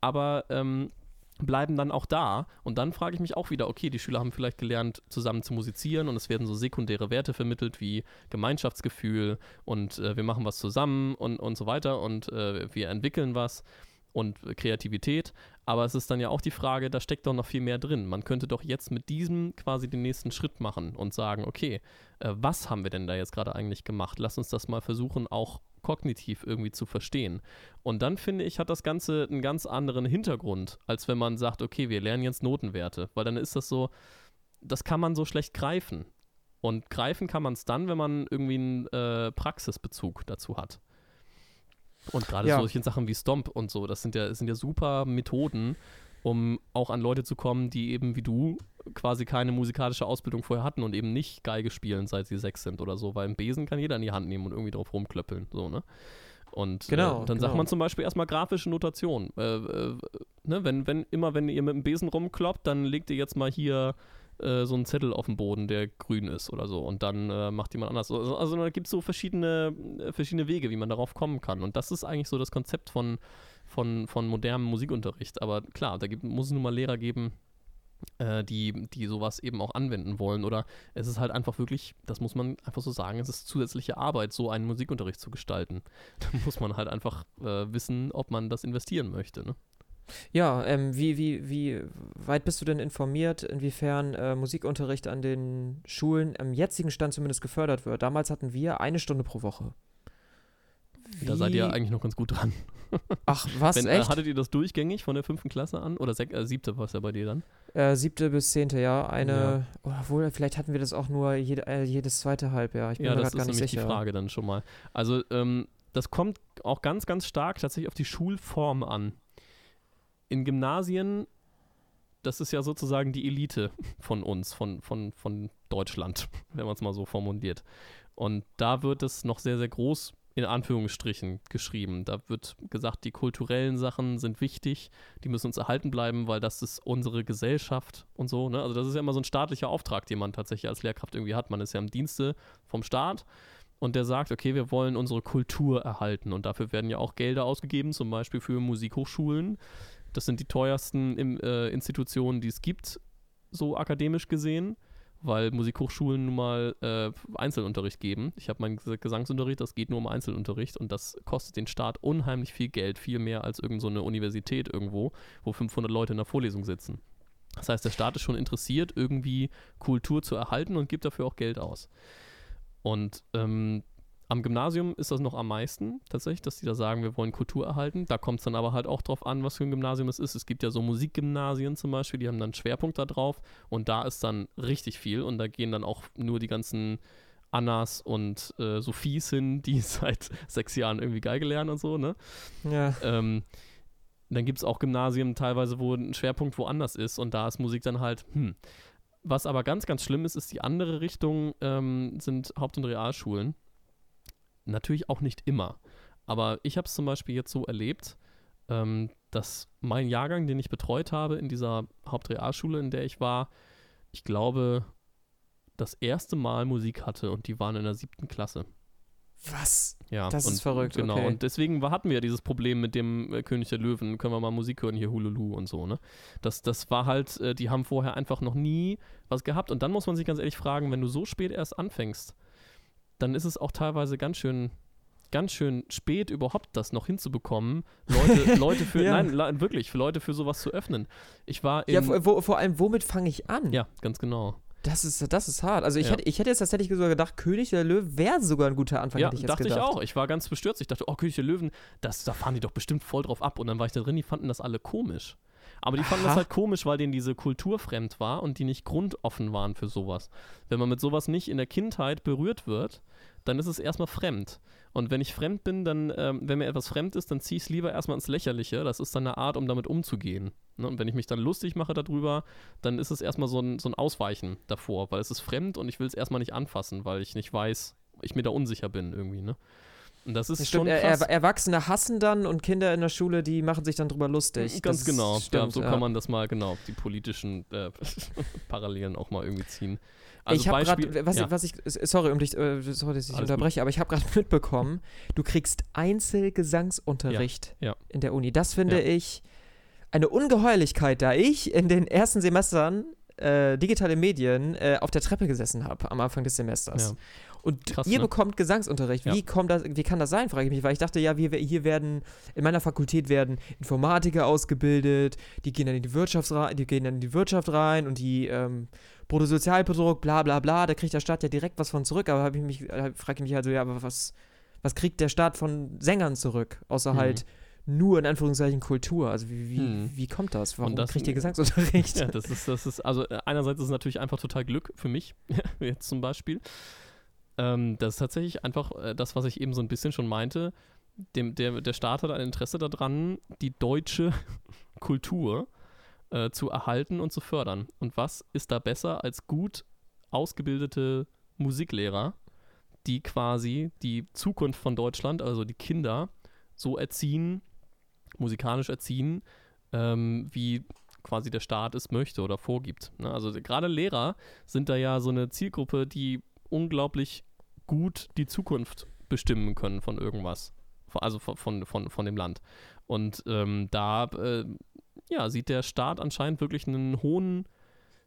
Aber ähm, bleiben dann auch da. Und dann frage ich mich auch wieder, okay, die Schüler haben vielleicht gelernt, zusammen zu musizieren und es werden so sekundäre Werte vermittelt wie Gemeinschaftsgefühl und äh, wir machen was zusammen und, und so weiter und äh, wir entwickeln was und äh, Kreativität. Aber es ist dann ja auch die Frage, da steckt doch noch viel mehr drin. Man könnte doch jetzt mit diesem quasi den nächsten Schritt machen und sagen, okay, äh, was haben wir denn da jetzt gerade eigentlich gemacht? Lass uns das mal versuchen, auch kognitiv irgendwie zu verstehen. Und dann finde ich, hat das Ganze einen ganz anderen Hintergrund, als wenn man sagt, okay, wir lernen jetzt Notenwerte, weil dann ist das so, das kann man so schlecht greifen. Und greifen kann man es dann, wenn man irgendwie einen äh, Praxisbezug dazu hat. Und gerade Ja. solche Sachen wie Stomp und so, das sind ja, das sind ja super Methoden, um auch an Leute zu kommen, die eben wie du quasi keine musikalische Ausbildung vorher hatten und eben nicht Geige spielen, seit sie sechs sind oder so, weil einen Besen kann jeder in die Hand nehmen und irgendwie drauf rumklöppeln, so, ne? Und Genau, äh, dann sagt genau. man zum Beispiel erstmal grafische Notation. Äh, äh, ne, wenn, wenn, immer wenn ihr mit dem Besen rumkloppt, dann legt ihr jetzt mal hier äh, so einen Zettel auf den Boden, der grün ist oder so. Und dann äh, macht jemand anders. Also, also da gibt es so verschiedene, äh, verschiedene Wege, wie man darauf kommen kann. Und das ist eigentlich so das Konzept von, von, von modernem Musikunterricht. Aber klar, da gibt, muss es nun mal Lehrer geben, äh, die, die sowas eben auch anwenden wollen. Oder es ist halt einfach wirklich, das muss man einfach so sagen, es ist zusätzliche Arbeit, so einen Musikunterricht zu gestalten. Da muss man halt einfach äh, wissen, ob man das investieren möchte. Ne? Ja, ähm, wie, wie, wie weit bist du denn informiert, inwiefern äh, Musikunterricht an den Schulen am jetzigen Stand zumindest gefördert wird? Damals hatten wir eine Stunde pro Woche. Da seid ihr Wie- eigentlich noch ganz gut dran. Ach, was, Wenn, äh, echt? hattet ihr das durchgängig von der fünften Klasse an? Oder sech, äh, siebte war es ja bei dir dann? Äh, siebte bis zehnte Jahr, eine, oder obwohl, vielleicht hatten wir das auch nur jede, äh, jedes zweite Halbjahr. Ich bin Ja, mir das gerade ist gar nicht nämlich sicher. die Frage dann schon mal. Also, ähm, das kommt auch ganz, ganz stark tatsächlich auf die Schulform an. In Gymnasien, das ist ja sozusagen die Elite von uns, von, von, von Deutschland, wenn man es mal so formuliert. Und da wird es noch sehr, sehr groß in Anführungsstrichen geschrieben. Da wird gesagt, die kulturellen Sachen sind wichtig, die müssen uns erhalten bleiben, weil das ist unsere Gesellschaft und so. Ne? Also das ist ja immer so ein staatlicher Auftrag, den man tatsächlich als Lehrkraft irgendwie hat. Man ist ja im Dienste vom Staat und der sagt, okay, wir wollen unsere Kultur erhalten und dafür werden ja auch Gelder ausgegeben, zum Beispiel für Musikhochschulen. Das sind die teuersten im, äh, Institutionen, die es gibt, so akademisch gesehen, weil Musikhochschulen nun mal äh, Einzelunterricht geben. Ich habe meinen Ges- Gesangsunterricht, das geht nur um Einzelunterricht und das kostet den Staat unheimlich viel Geld, viel mehr als irgendeine so Universität irgendwo, wo 500 Leute in der Vorlesung sitzen. Das heißt, der Staat ist schon interessiert, irgendwie Kultur zu erhalten und gibt dafür auch Geld aus. Und ähm, am Gymnasium ist das noch am meisten tatsächlich, dass die da sagen, wir wollen Kultur erhalten. Da kommt es dann aber halt auch drauf an, was für ein Gymnasium es ist. Es gibt ja so Musikgymnasien zum Beispiel, die haben dann einen Schwerpunkt da drauf und da ist dann richtig viel und da gehen dann auch nur die ganzen Annas und äh, Sophies hin, die seit sechs Jahren irgendwie Geige lernen und so, ne? Ja. Ähm, dann gibt es auch Gymnasien teilweise, wo ein Schwerpunkt woanders ist und da ist Musik dann halt, hm. Was aber ganz, ganz schlimm ist, ist die andere Richtung, ähm, sind Haupt- und Realschulen. Natürlich auch nicht immer. Aber ich habe es zum Beispiel jetzt so erlebt, ähm, dass mein Jahrgang, den ich betreut habe in dieser Hauptrealschule, in der ich war, ich glaube, das erste Mal Musik hatte und die waren in der siebten Klasse. Was? Ja, Das ist und, verrückt, Genau, okay. und deswegen hatten wir ja dieses Problem mit dem äh, König der Löwen, können wir mal Musik hören, hier Hululu und so, ne? Das, das war halt, äh, die haben vorher einfach noch nie was gehabt. Und dann muss man sich ganz ehrlich fragen, wenn du so spät erst anfängst, dann ist es auch teilweise ganz schön, ganz schön spät, überhaupt das noch hinzubekommen, Leute, Leute für, Ja. nein, wirklich, für Leute für sowas zu öffnen. Ich war in, Ja, vor, wo, vor allem, womit fange ich an? ja, ganz genau. Das ist, das ist hart. Also ich, Ja. hätte, ich hätte jetzt tatsächlich sogar gedacht, König der Löwen wäre sogar ein guter Anfang, Ja, hätte ich dachte gedacht. ich auch. Ich war ganz bestürzt. Ich dachte, oh, König der Löwen, das, da fahren die doch bestimmt voll drauf ab. Und dann war ich da drin, die fanden das alle komisch. Aber die fanden das halt komisch, weil denen diese Kultur fremd war und die nicht grundoffen waren für sowas. Wenn man mit sowas nicht in der Kindheit berührt wird, dann ist es erstmal fremd. Und wenn ich fremd bin, dann, ähm, wenn mir etwas fremd ist, dann ziehe ich es lieber erstmal ins Lächerliche. Das ist dann eine Art, um damit umzugehen. Ne? Und wenn ich mich dann lustig mache darüber, dann ist es erstmal so ein, so ein Ausweichen davor, weil es ist fremd und ich will es erstmal nicht anfassen, weil ich nicht weiß, ich mir da unsicher bin irgendwie. Ne? Und das ist Das schon stimmt, er, krass. er, Erwachsene hassen dann und Kinder in der Schule, die machen sich dann drüber lustig. Ganz Das genau. ist- ja, Stimmt, so ja. kann man das mal, genau, die politischen äh, Parallelen auch mal irgendwie ziehen. Also ich habe gerade, was, ja. ich- was ich, sorry, um dich, äh, sorry, dass ich Alles unterbreche, aber ich habe gerade mitbekommen, du kriegst Einzelgesangsunterricht Ja, ja. in der Uni. Das finde ich eine Ungeheuerlichkeit, da ich in den ersten Semestern äh, digitale Medien äh, auf der Treppe gesessen habe am Anfang des Semesters. Und Krass, ihr ne? bekommt Gesangsunterricht. Wie, kommt das, wie kann das sein, frage ich mich, weil ich dachte, ja, wir, hier werden, in meiner Fakultät werden Informatiker ausgebildet, die gehen dann in die, Wirtschafts die, gehen dann in die Wirtschaft rein und die ähm, Bruttosozialprodukt, bla bla bla, da kriegt der Staat ja direkt was von zurück, aber habe ich mich, äh, frage ich mich also, ja, aber was, was kriegt der Staat von Sängern zurück, außer Mhm. halt nur in Anführungszeichen Kultur. Also wie, wie, Mhm. wie kommt das? Warum das- kriegt ihr Gesangsunterricht? Ja, das ist, das ist, also äh, einerseits ist es natürlich einfach total Glück für mich, jetzt zum Beispiel. Ähm, das ist tatsächlich einfach äh, das, was ich eben so ein bisschen schon meinte. Dem, der, der Staat hat ein Interesse daran, die deutsche Kultur äh, zu erhalten und zu fördern. Und was ist da besser als gut ausgebildete Musiklehrer, die quasi die Zukunft von Deutschland, also die Kinder, so erziehen, musikalisch erziehen, ähm, wie quasi der Staat es möchte oder vorgibt. Ne? Also gerade Lehrer sind da ja so eine Zielgruppe, die unglaublich gut die Zukunft bestimmen können von irgendwas. Also von, von, von, von dem Land. Und ähm, da äh, ja, sieht der Staat anscheinend wirklich einen hohen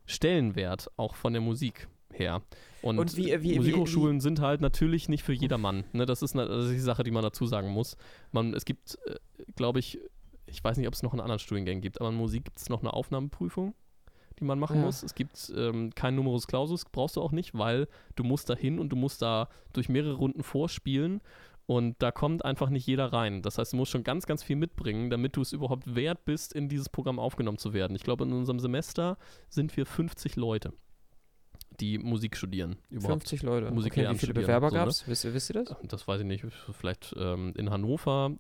Stellenwert, auch von der Musik her. Und, Und wie- wie- wie- Musikhochschulen sind halt natürlich nicht für jedermann. Ne? Das, ist eine, das ist die Sache, die man dazu sagen muss. Man, es gibt, äh, glaube ich, ich weiß nicht, ob es noch in anderen Studiengängen gibt, aber in Musik gibt es noch eine Aufnahmeprüfung, die man machen Ja. muss. Es gibt ähm, kein Numerus Clausus, brauchst du auch nicht, weil du musst da hin und du musst da durch mehrere Runden vorspielen und da kommt einfach nicht jeder rein. Das heißt, du musst schon ganz, ganz viel mitbringen, damit du es überhaupt wert bist, in dieses Programm aufgenommen zu werden. Ich glaube, in unserem Semester sind wir 50 Leute, die Musik studieren. Überhaupt. 50 Leute. Musik okay, wie viele Bewerber so, ne? gab es? Wisst, ihr- wisst ihr das? Das weiß ich nicht, vielleicht ähm, in Hannover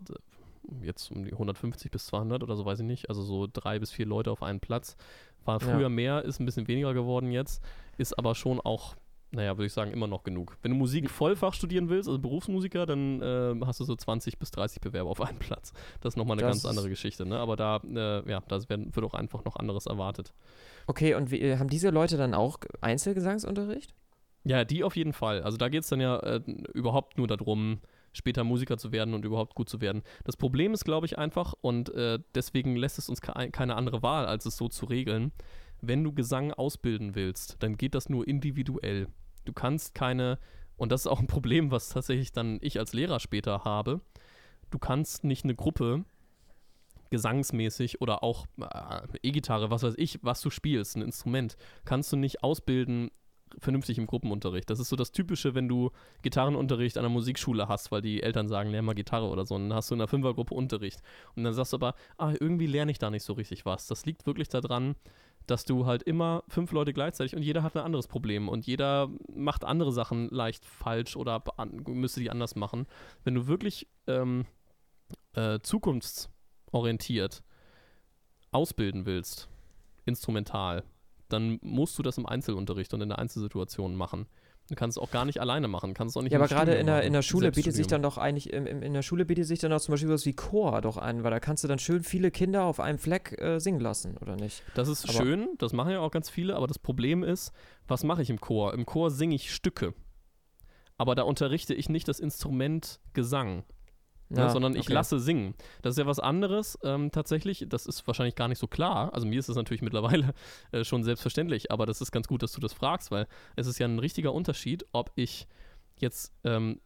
jetzt um die 150 bis 200 oder so, weiß ich nicht. Also so drei bis vier Leute auf einen Platz. War Ja. früher mehr, ist ein bisschen weniger geworden jetzt, ist aber schon auch, naja, würde ich sagen, immer noch genug. Wenn du Musik Vollfach studieren willst, also Berufsmusiker, dann äh, hast du so 20 bis 30 Bewerber auf einen Platz. Das ist nochmal eine Das ganz andere Geschichte, ne? Aber da, äh, ja, da wird auch einfach noch anderes erwartet. Okay, und wie, haben diese Leute dann auch Einzelgesangsunterricht? Ja, die auf jeden Fall. Also da geht es dann ja äh, überhaupt nur darum, später Musiker zu werden und überhaupt gut zu werden. Das Problem ist, glaube ich, einfach, und äh, deswegen lässt es uns ke keine andere Wahl, als es so zu regeln. Wenn du Gesang ausbilden willst, dann geht das nur individuell. Du kannst keine, und das ist auch ein Problem, was tatsächlich dann ich als Lehrer später habe, du kannst nicht eine Gruppe gesangsmäßig oder auch äh, E-Gitarre, was weiß ich, was du spielst, ein Instrument, kannst du nicht ausbilden vernünftig im Gruppenunterricht. Das ist so das Typische, wenn du Gitarrenunterricht an der Musikschule hast, weil die Eltern sagen, lern mal Gitarre oder so. Und dann hast du in der Fünfergruppe Unterricht. Und dann sagst du aber, ah, irgendwie lerne ich da nicht so richtig was. Das liegt wirklich daran, dass du halt immer fünf Leute gleichzeitig und jeder hat ein anderes Problem und jeder macht andere Sachen leicht falsch oder müsste die anders machen. Wenn du wirklich ähm, äh, zukunftsorientiert ausbilden willst, instrumental, dann musst du das im Einzelunterricht und in der Einzelsituation machen. Du kannst es auch gar nicht alleine machen, kannst auch nicht Ja, aber gerade in der, in der Schule bietet sich dann doch eigentlich, im, in der Schule bietet sich dann auch zum Beispiel was wie Chor doch an, weil da kannst du dann schön viele Kinder auf einem Fleck äh, singen lassen, oder nicht? Das ist Aber- schön, das machen ja auch ganz viele, aber das Problem ist, was mache ich im Chor? Im Chor singe ich Stücke. Aber da unterrichte ich nicht das Instrument Gesang, ne, Ja, sondern ich okay. lasse singen. Das ist ja was anderes ähm, tatsächlich. Das ist wahrscheinlich gar nicht so klar. Also mir ist das natürlich mittlerweile äh, schon selbstverständlich, aber das ist ganz gut, dass du das fragst, weil es ist ja ein richtiger Unterschied, ob ich jetzt ähm,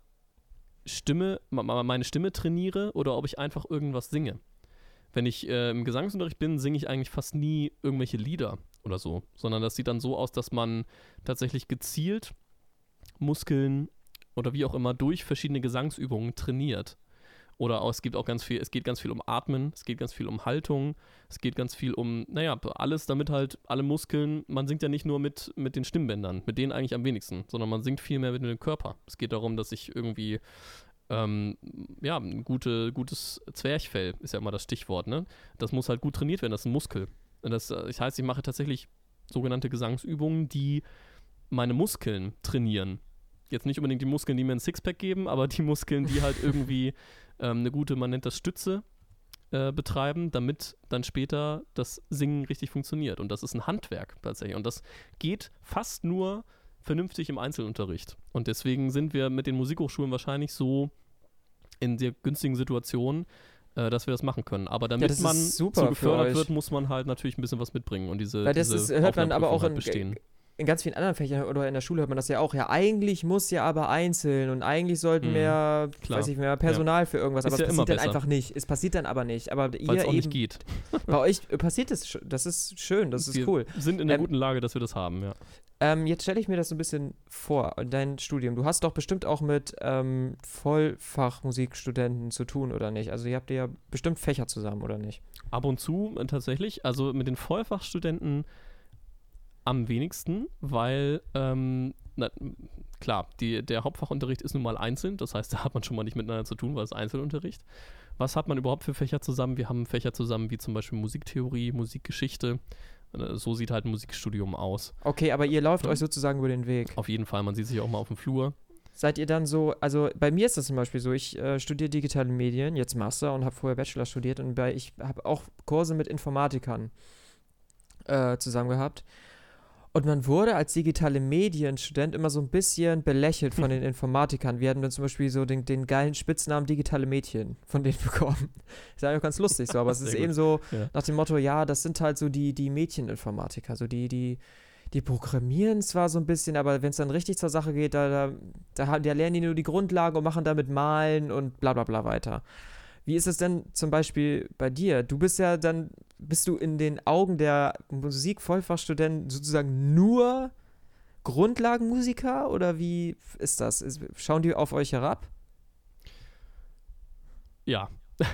Stimme, meine Stimme trainiere oder ob ich einfach irgendwas singe. Wenn ich äh, im Gesangsunterricht bin, singe ich eigentlich fast nie irgendwelche Lieder oder so, sondern das sieht dann so aus, dass man tatsächlich gezielt Muskeln oder wie auch immer durch verschiedene Gesangsübungen trainiert. Oder auch, es gibt auch ganz viel, es geht ganz viel um Atmen, es geht ganz viel um Haltung, es geht ganz viel um, naja, alles, damit halt alle Muskeln, man singt ja nicht nur mit, mit den Stimmbändern, mit denen eigentlich am wenigsten, sondern man singt viel mehr mit dem Körper. Es geht darum, dass ich irgendwie, ähm, ja, ein gute, gutes Zwerchfell ist ja immer das Stichwort, ne? Das muss halt gut trainiert werden, das ist ein Muskel. Und das, äh, das heißt, ich mache tatsächlich sogenannte Gesangsübungen, die meine Muskeln trainieren. Jetzt nicht unbedingt die Muskeln, die mir ein Sixpack geben, aber die Muskeln, die halt irgendwie ähm, eine gute, man nennt das Stütze, äh, betreiben, damit dann später das Singen richtig funktioniert. Und das ist ein Handwerk tatsächlich. Und das geht fast nur vernünftig im Einzelunterricht. Und deswegen sind wir mit den Musikhochschulen wahrscheinlich so in der günstigen Situation, äh, dass wir das machen können. Aber damit ist man super so gefördert wird, muss man halt natürlich ein bisschen was mitbringen und diese, Weil das diese ist, hört man aber auch Aufnahmeprüfung in, halt bestehen. In ganz vielen anderen Fächern oder in der Schule hört man das ja auch. Ja, eigentlich muss ja aber einzeln und eigentlich sollten Mhm, mehr, klar. weiß ich, mehr Personal für irgendwas. Aber ja es immer passiert dann besser. einfach nicht. Es passiert dann aber nicht. Aber Weil ihr es auch eben, nicht geht. bei euch passiert es. Das ist schön, das ist wir cool. sind in der Ähm, guten Lage, dass wir das haben, ja. Ähm, jetzt stelle ich mir das so ein bisschen vor, dein Studium. Du hast doch bestimmt auch mit ähm, Vollfachmusikstudenten zu tun, oder nicht? Also ihr habt ja bestimmt Fächer zusammen, oder nicht? Ab und zu äh, tatsächlich, also mit den Vollfachstudenten am wenigsten, weil, ähm, na, klar, die, der Hauptfachunterricht ist nun mal einzeln, das heißt, da hat man schon mal nicht miteinander zu tun, weil es Einzelunterricht. Was hat man überhaupt für Fächer zusammen? Wir haben Fächer zusammen wie zum Beispiel Musiktheorie, Musikgeschichte. Äh, So sieht halt ein Musikstudium aus. Okay, aber ihr lauft Ja. euch sozusagen über den Weg. Auf jeden Fall, man sieht sich auch mal auf dem Flur. Seid ihr dann so, also bei mir ist das zum Beispiel so, ich äh, studiere digitale Medien, jetzt Master und habe vorher Bachelor studiert und bei, ich habe auch Kurse mit Informatikern äh, zusammen gehabt. Und man wurde als digitale Medienstudent immer so ein bisschen belächelt von den Informatikern. Wir hatten dann zum Beispiel so den, den geilen Spitznamen digitale Mädchen von denen bekommen. Ist ja auch ganz lustig so, aber es ist Sehr eben gut. so Ja. nach dem Motto, ja, das sind halt so die, die Mädcheninformatiker, so die, die, die programmieren zwar so ein bisschen, aber wenn es dann richtig zur Sache geht, da, da, da, da lernen die nur die Grundlagen und machen damit Malen und bla bla bla weiter. Wie ist es denn zum Beispiel bei dir? Du bist ja dann, bist du in den Augen der Musikvollfachstudenten sozusagen nur Grundlagenmusiker oder wie ist das? Schauen die auf euch herab? Ja,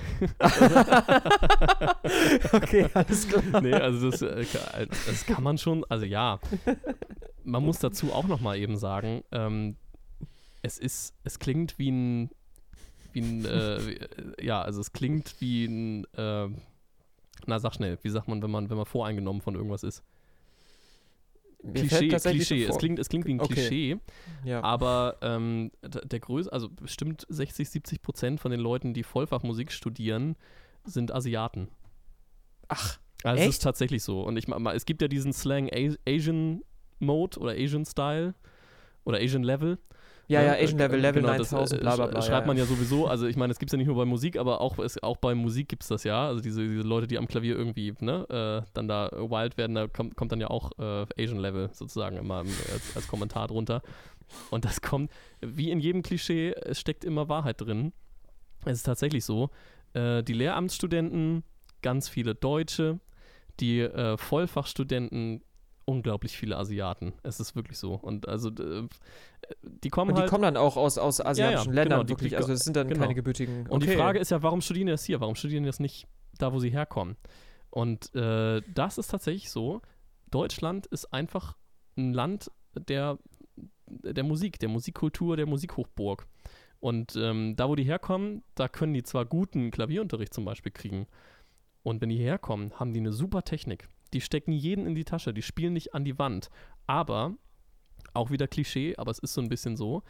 okay, alles klar. nee, also das, äh, ka- das kann man schon, also ja. Man muss dazu auch nochmal eben sagen, ähm, es ist, es klingt wie ein, wie ein, äh, äh, ja, also es klingt wie ein, äh, na sag schnell, wie sagt man, wenn man, wenn man voreingenommen von irgendwas ist? Mir Klischee, Klischee. Es klingt, es klingt wie ein Okay. Klischee, Ja. aber ähm, der größte, also bestimmt 60, 70 Prozent von den Leuten, die Vollfachmusik studieren, sind Asiaten. Ach, Also es Echt? ist tatsächlich so. Und ich ma- ma- es gibt ja diesen Slang Asian Mode oder Asian Style oder Asian Level. Ja, ne? ja, Asian Level, Level genau, das, 9000, äh, bla bla bla. Schreibt ja, man ja. sowieso, also ich meine, es gibt es ja nicht nur bei Musik, aber auch, es, auch bei Musik gibt es das ja. Also diese, diese Leute, die am Klavier irgendwie ne, äh, dann da wild werden, da kommt, kommt dann ja auch äh, Asian Level sozusagen immer im, als, als Kommentar drunter. Und das kommt, wie in jedem Klischee, es steckt immer Wahrheit drin. Es ist tatsächlich so. Äh, die Lehramtsstudenten, ganz viele Deutsche, die äh, Vollfachstudenten, unglaublich viele Asiaten. Es ist wirklich so. Und also äh, die kommen Und die halt. kommen dann auch aus, aus asiatischen genau, Ländern, die- wirklich. die- also es sind dann genau. keine gebürtigen. Und die Okay. Frage ist ja, warum studieren die das hier? Warum studieren die das nicht da, wo sie herkommen? Und äh, das ist tatsächlich so. Deutschland ist einfach ein Land der, der Musik, der Musikkultur, der Musikhochburg. Und ähm, da, wo die herkommen, da können die zwar guten Klavierunterricht zum Beispiel kriegen. Und wenn die herkommen, haben die eine super Technik. Die stecken jeden in die Tasche, die spielen nicht an die Wand. Aber, auch wieder Klischee, aber es ist so ein bisschen so,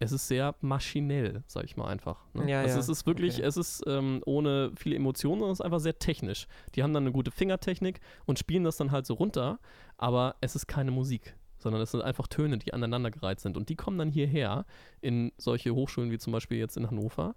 es ist sehr maschinell, sag ich mal einfach. Ne? Ja, also ja, es ist wirklich, okay. es ist ähm, ohne viele Emotionen, sondern es ist einfach sehr technisch. Die haben dann eine gute Fingertechnik und spielen das dann halt so runter, aber es ist keine Musik, sondern es sind einfach Töne, die aneinandergereiht sind. Und die kommen dann hierher in solche Hochschulen wie zum Beispiel jetzt in Hannover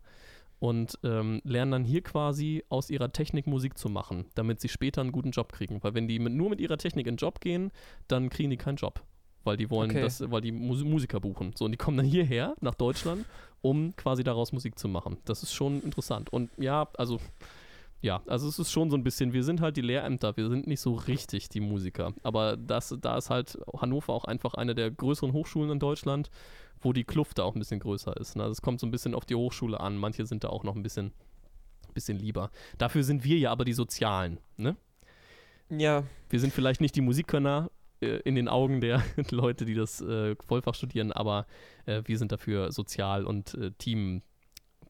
und ähm, lernen dann hier quasi aus ihrer Technik Musik zu machen, damit sie später einen guten Job kriegen. Weil wenn die mit, nur mit ihrer Technik in den Job gehen, dann kriegen die keinen Job. Weil die wollen Okay. das, weil die Mus Musiker buchen. So, und die kommen dann hierher, nach Deutschland, um quasi daraus Musik zu machen. Das ist schon interessant. Und ja, also, ja, also es ist schon so ein bisschen, wir sind halt die Lehrämter, wir sind nicht so richtig die Musiker. Aber das, da ist halt Hannover auch einfach eine der größeren Hochschulen in Deutschland, wo die Kluft da auch ein bisschen größer ist. Ne? Also es kommt so ein bisschen auf die Hochschule an. Manche sind da auch noch ein bisschen, bisschen lieber. Dafür sind wir ja aber die Sozialen, ne? Ja, Wir sind vielleicht nicht die Musikkönner äh, in den Augen der Leute, die das äh, Vollfach studieren, aber äh, wir sind dafür sozial und äh, Team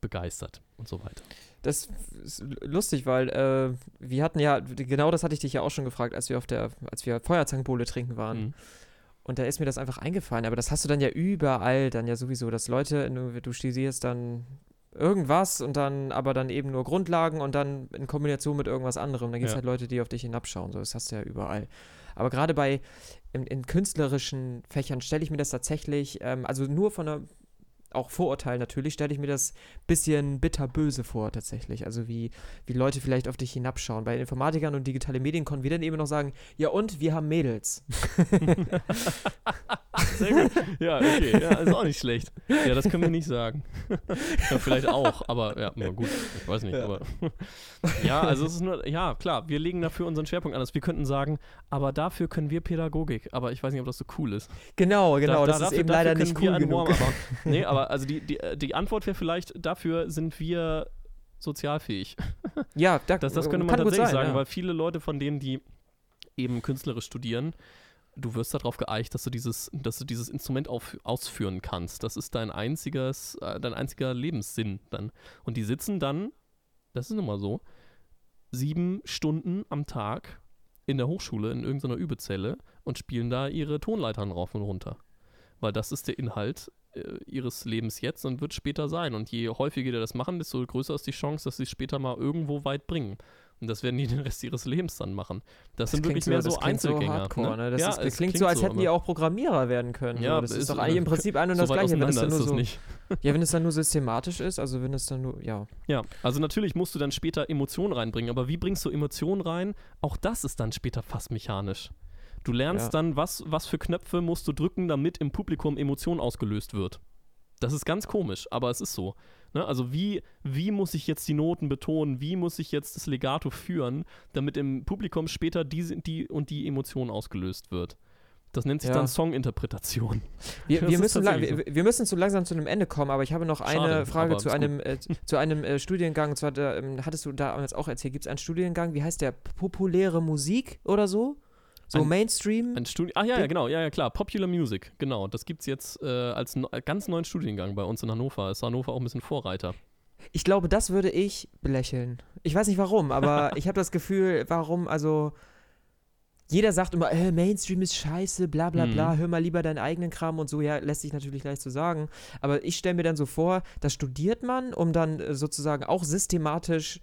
begeistert und so weiter. das ist lustig, weil äh, wir hatten ja, genau das hatte ich dich ja auch schon gefragt, als wir auf der, als wir Feuerzangenbowle trinken waren. Mhm. Und da ist mir das einfach eingefallen. Aber das hast du dann ja überall dann ja sowieso, dass Leute, du, studierst dann irgendwas und dann aber dann eben nur Grundlagen und dann in Kombination mit irgendwas anderem. Dann gibt es Ja. halt Leute, die auf dich hinabschauen. So, das hast du ja überall. Aber gerade bei in, in künstlerischen Fächern stelle ich mir das tatsächlich, ähm, also nur von der auch Vorurteil natürlich, stelle ich mir das bisschen bitterböse vor tatsächlich. Also wie, wie Leute vielleicht auf dich hinabschauen. Bei Informatikern und digitale Medien konnten wir dann eben noch sagen, ja und, wir haben Mädels. Sehr gut. Ja, okay. Ja, ist auch nicht schlecht. Ja, das können wir nicht sagen. ja, vielleicht auch, aber ja, na gut, ich weiß nicht. Ja. Aber ja, also es ist nur, ja, klar, wir legen dafür unseren Schwerpunkt anders. Wir könnten sagen, aber dafür können wir Pädagogik. Aber ich weiß nicht, ob das so cool ist. Genau, genau, da, das da, ist dafür, eben leider nicht cool genug. Aber, nee, aber also die, die, die Antwort wäre vielleicht, dafür sind wir sozialfähig. Ja, da, das, das könnte man tatsächlich sein, sagen, ja. weil viele Leute von denen, die eben künstlerisch studieren, du wirst darauf geeicht, dass du dieses, dass du dieses Instrument auf, ausführen kannst. Das ist dein einziges, äh, dein einziger Lebenssinn dann. Und die sitzen dann, das ist nun mal so, sieben Stunden am Tag in der Hochschule in irgendeiner Übezelle und spielen da ihre Tonleitern rauf und runter. Weil das ist der Inhalt äh, ihres Lebens jetzt und wird später sein. Und je häufiger die das machen, desto größer ist die Chance, dass sie es später mal irgendwo weit bringen. Und das werden die den Rest ihres Lebens dann machen. Das, das sind wirklich so, mehr so Einzelgänger. So hardcore, ne? Das, ja, ist, das klingt, klingt, so, als hätten so, die auch Programmierer werden können. Ja, so. das ist, ist doch eigentlich im Prinzip ein und das Gleiche. Wenn es dann nur so, ja, wenn es dann nur systematisch ist, also wenn es dann nur, ja. Ja, also natürlich musst du dann später Emotionen reinbringen, aber wie bringst du Emotionen rein? Auch das ist dann später fast mechanisch. Du lernst ja. dann, was, was für Knöpfe musst du drücken, damit im Publikum Emotion ausgelöst wird. Das ist ganz komisch, aber es ist so. Ne? Also wie, wie muss ich jetzt die Noten betonen, wie muss ich jetzt das Legato führen, damit im Publikum später die, die und die Emotion ausgelöst wird. Das nennt sich ja. dann Songinterpretation. Wir, wir müssen wir, wir, müssen so langsam zu einem Ende kommen, aber ich habe noch eine Schade, Frage zu einem, äh, zu einem äh, Studiengang. Und zwar, da, ähm, hattest du damals auch erzählt, gibt es einen Studiengang, wie heißt der? Populäre Musik oder so? So ein, Mainstream? Ein Studi Ach ja, ja, genau, ja, ja, klar. Popular Music, genau. Das gibt es jetzt äh, als no ganz neuen Studiengang bei uns in Hannover. Ist Hannover auch ein bisschen Vorreiter. Ich glaube, das würde ich belächeln. Ich weiß nicht warum, aber ich habe das Gefühl, warum, also jeder sagt immer, äh, Mainstream ist scheiße, bla bla bla, mhm. hör mal lieber deinen eigenen Kram und so, ja, lässt sich natürlich leicht so sagen. Aber ich stelle mir dann so vor, das studiert man, um dann äh, sozusagen auch systematisch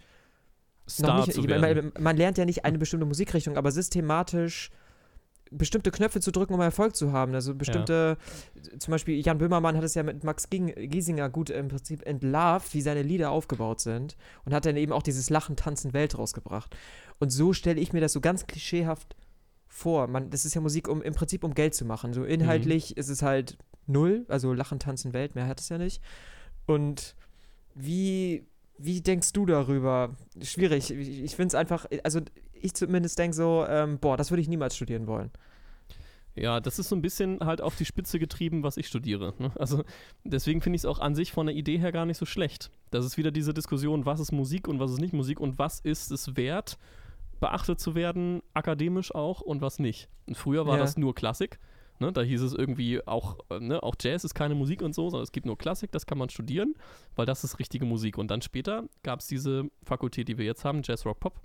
Star nicht, zu werden. Man, man, lernt ja nicht eine bestimmte Musikrichtung, aber systematisch bestimmte Knöpfe zu drücken, um Erfolg zu haben. Also bestimmte, ja. zum Beispiel Jan Böhmermann hat es ja mit Max Giesinger gut im Prinzip entlarvt, wie seine Lieder aufgebaut sind und hat dann eben auch dieses Lachen, Tanzen, Welt rausgebracht. Und so stelle ich mir das so ganz klischeehaft vor. Man, das ist ja Musik, um im Prinzip um Geld zu machen. So inhaltlich mhm. ist es halt null, also Lachen, Tanzen, Welt, mehr hat es ja nicht. Und wie wie denkst du darüber? Schwierig. Ich, finde es einfach, also ich zumindest denke so, ähm, boah, das würde ich niemals studieren wollen. Ja, das ist so ein bisschen halt auf die Spitze getrieben, was ich studiere. Ne? Also deswegen finde ich es auch an sich von der Idee her gar nicht so schlecht. Das ist wieder diese Diskussion, was ist Musik und was ist nicht Musik und was ist es wert, beachtet zu werden, akademisch auch und was nicht. Und früher war ja. das nur Klassik. Ne, da hieß es irgendwie auch, äh, ne, auch Jazz ist keine Musik und so, sondern es gibt nur Klassik, das kann man studieren, weil das ist richtige Musik. Und dann später gab es diese Fakultät, die wir jetzt haben, Jazz, Rock, Pop,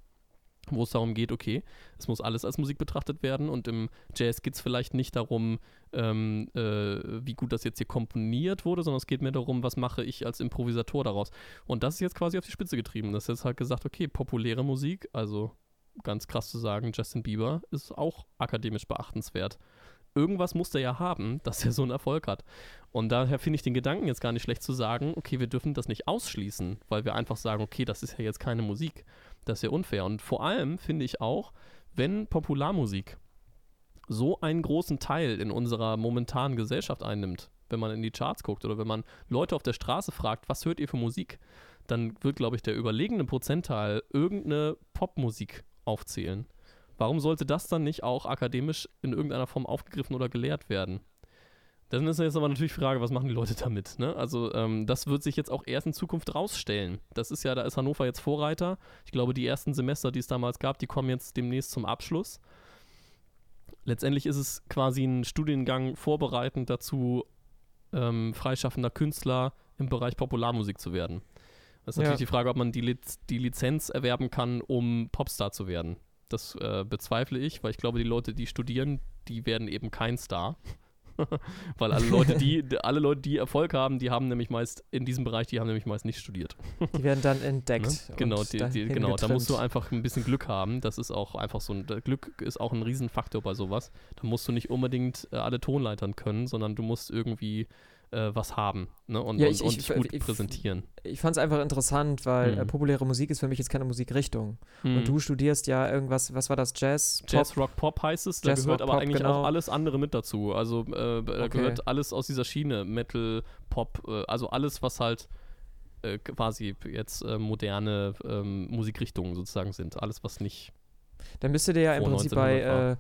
wo es darum geht, okay, es muss alles als Musik betrachtet werden und im Jazz geht es vielleicht nicht darum, ähm, äh, wie gut das jetzt hier komponiert wurde, sondern es geht mehr darum, was mache ich als Improvisator daraus. Und das ist jetzt quasi auf die Spitze getrieben. Das ist jetzt halt gesagt, okay, populäre Musik, also ganz krass zu sagen, Justin Bieber ist auch akademisch beachtenswert irgendwas muss der ja haben, dass er so einen Erfolg hat. Und daher finde ich den Gedanken jetzt gar nicht schlecht zu sagen, okay, wir dürfen das nicht ausschließen, weil wir einfach sagen, okay, das ist ja jetzt keine Musik. Das ist ja unfair. Und vor allem finde ich auch, wenn Popularmusik so einen großen Teil in unserer momentanen Gesellschaft einnimmt, wenn man in die Charts guckt oder wenn man Leute auf der Straße fragt, was hört ihr für Musik, dann wird, glaube ich, der überlegene Prozentteil irgendeine Popmusik aufzählen. Warum sollte das dann nicht auch akademisch in irgendeiner Form aufgegriffen oder gelehrt werden? Dann ist jetzt aber natürlich die Frage, was machen die Leute damit? Ne? Also ähm, das wird sich jetzt auch erst in Zukunft rausstellen. Das ist ja, da ist Hannover jetzt Vorreiter. Ich glaube, die ersten Semester, die es damals gab, die kommen jetzt demnächst zum Abschluss. Letztendlich ist es quasi ein Studiengang vorbereitend dazu, ähm, freischaffender Künstler im Bereich Popularmusik zu werden. Das ist natürlich ja. die Frage, ob man die, Liz die Lizenz erwerben kann, um Popstar zu werden. Das äh, bezweifle ich, weil ich glaube, die Leute, die studieren, die werden eben kein Star. weil alle Leute, die, alle Leute, die Erfolg haben, die haben nämlich meist in diesem Bereich, die haben nämlich meist nicht studiert. die werden dann entdeckt. Ne? Genau, die, die, genau da musst du einfach ein bisschen Glück haben. Das ist auch einfach so ein Glück ist auch ein Riesenfaktor bei sowas. Da musst du nicht unbedingt äh, alle Tonleitern können, sondern du musst irgendwie äh, was haben ne? und, Ja, und, ich- und ich- sich gut ich- präsentieren. Ich fand es einfach interessant, weil Mhm. äh, populäre Musik ist für mich jetzt keine Musikrichtung. Mhm. Und du studierst ja irgendwas, was war das, Jazz? Jazz, Pop? Rock, Pop heißt es. Da Jazz, gehört Rock, aber Pop, eigentlich genau. auch alles andere mit dazu. Also äh, da Okay. gehört alles aus dieser Schiene. Metal, Pop, äh, also alles, was halt äh, quasi jetzt äh, moderne ähm, Musikrichtungen sozusagen sind. Alles, was nicht. Dann du dir ja im Prinzip bei, 1900 war. äh,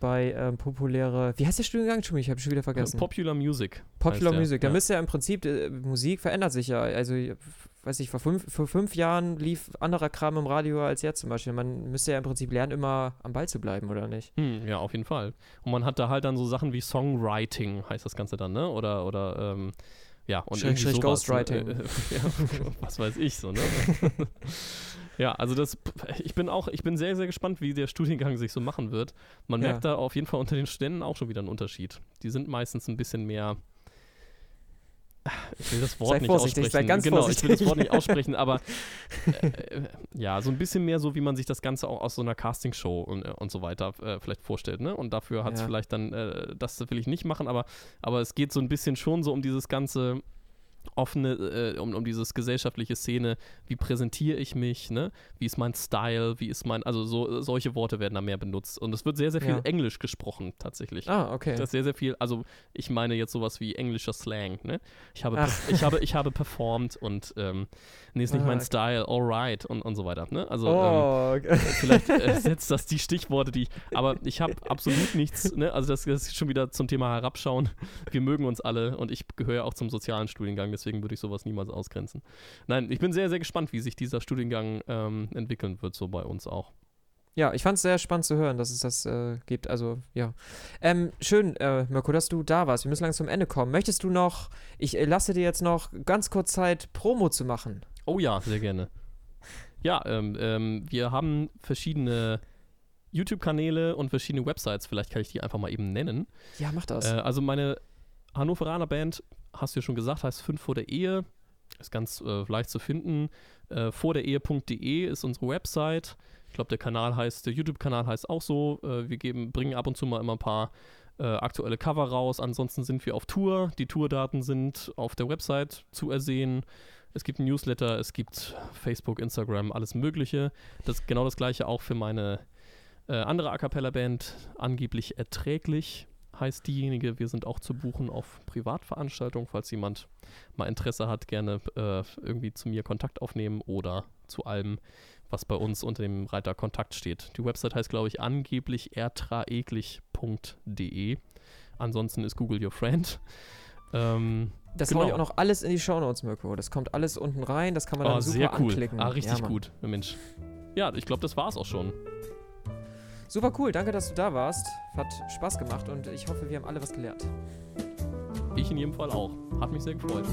bei ähm, populäre, wie heißt der Studiengang? Entschuldigung, ich habe schon wieder vergessen. Popular Music. Popular Music. Da ja. müsste ja im Prinzip, äh, Musik verändert sich ja. Also, äh, weiß ich, vor fünf, vor fünf Jahren lief anderer Kram im Radio als jetzt zum Beispiel. Man müsste ja im Prinzip lernen, immer am Ball zu bleiben, oder nicht? Hm, ja, auf jeden Fall. Und man hat da halt dann so Sachen wie Songwriting, heißt das Ganze dann, ne? Oder, oder, ähm, ja, und Schräg- schräg sowas, Ghostwriting. Ne? ja, was weiß ich so, ne? ja, also das, ich bin auch, ich bin sehr, sehr gespannt, wie der Studiengang sich so machen wird. Man Ja. merkt da auf jeden Fall unter den Studenten auch schon wieder einen Unterschied. Die sind meistens ein bisschen mehr. Ich will das Wort Sei nicht vorsichtig, sei aussprechen. ganz genau, ich will das vorsichtig. Wort nicht aussprechen, aber äh, ja, so ein bisschen mehr so, wie man sich das Ganze auch aus so einer Castingshow und, äh, und so weiter äh, vielleicht vorstellt, ne? Und dafür hat es Ja. vielleicht dann, äh, das will ich nicht machen, aber, aber es geht so ein bisschen schon so um dieses ganze offene, äh, um, um dieses gesellschaftliche Szene, wie präsentiere ich mich, ne? Wie ist mein Style, wie ist mein, also so, solche Worte werden da mehr benutzt. Und es wird sehr, sehr viel Ja. Englisch gesprochen, tatsächlich. Ah, okay. Das ist sehr, sehr viel, also ich meine jetzt sowas wie englischer Slang, ne? Ich habe, Ach. perf- ich habe, ich habe performt und ähm, nee, ist nicht Ah, mein okay. Style, alright und, und so weiter, ne? Also ähm, oh, okay. vielleicht äh, setzt das die Stichworte, die ich, aber ich habe absolut nichts, ne? Also das, das ist schon wieder zum Thema herabschauen. Wir mögen uns alle und ich gehöre auch zum sozialen Studiengang, deswegen würde ich sowas niemals ausgrenzen. Nein, ich bin sehr, sehr gespannt, wie sich dieser Studiengang ähm, entwickeln wird, so bei uns auch. Ja, ich fand es sehr spannend zu hören, dass es das äh, gibt. Also, ja. Ähm, schön, äh, Mirko, dass du da warst. Wir müssen langsam zum Ende kommen. Möchtest du noch, ich äh, lasse dir jetzt noch ganz kurz Zeit, Promo zu machen. Oh ja, sehr gerne. Ja, ähm, ähm, wir haben verschiedene YouTube-Kanäle und verschiedene Websites. Vielleicht kann ich die einfach mal eben nennen. Ja, mach das. Äh, also meine Hannoveraner Band, hast du ja schon gesagt, heißt 5 vor der Ehe. Ist ganz äh, leicht zu finden. Äh, vorderehe.de ist unsere Website. Ich glaube, der Kanal heißt, der YouTube-Kanal heißt auch so. Äh, wir geben, bringen ab und zu mal immer ein paar äh, aktuelle Cover raus. Ansonsten sind wir auf Tour. Die Tourdaten sind auf der Website zu ersehen. Es gibt ein Newsletter, es gibt Facebook, Instagram, alles Mögliche. Das genau das gleiche auch für meine äh, andere A Cappella-Band, angeblich erträglich heißt diejenige. Wir sind auch zu buchen auf Privatveranstaltungen, falls jemand mal Interesse hat, gerne äh, irgendwie zu mir Kontakt aufnehmen oder zu allem, was bei uns unter dem Reiter Kontakt steht. Die Website heißt, glaube ich, angeblich ertraeglich.de. Ansonsten ist Google Your Friend. Ähm, das genau. hau ich auch noch alles in die Shownotes, Mirko. Das kommt alles unten rein, das kann man oh, dann super sehr cool. anklicken. Ah, richtig ja, gut, Mensch. Ja, ich glaube, das war es auch schon. Super cool, danke, dass du da warst. Hat Spaß gemacht und ich hoffe, wir haben alle was gelernt. Ich in jedem Fall auch. Hat mich sehr gefreut.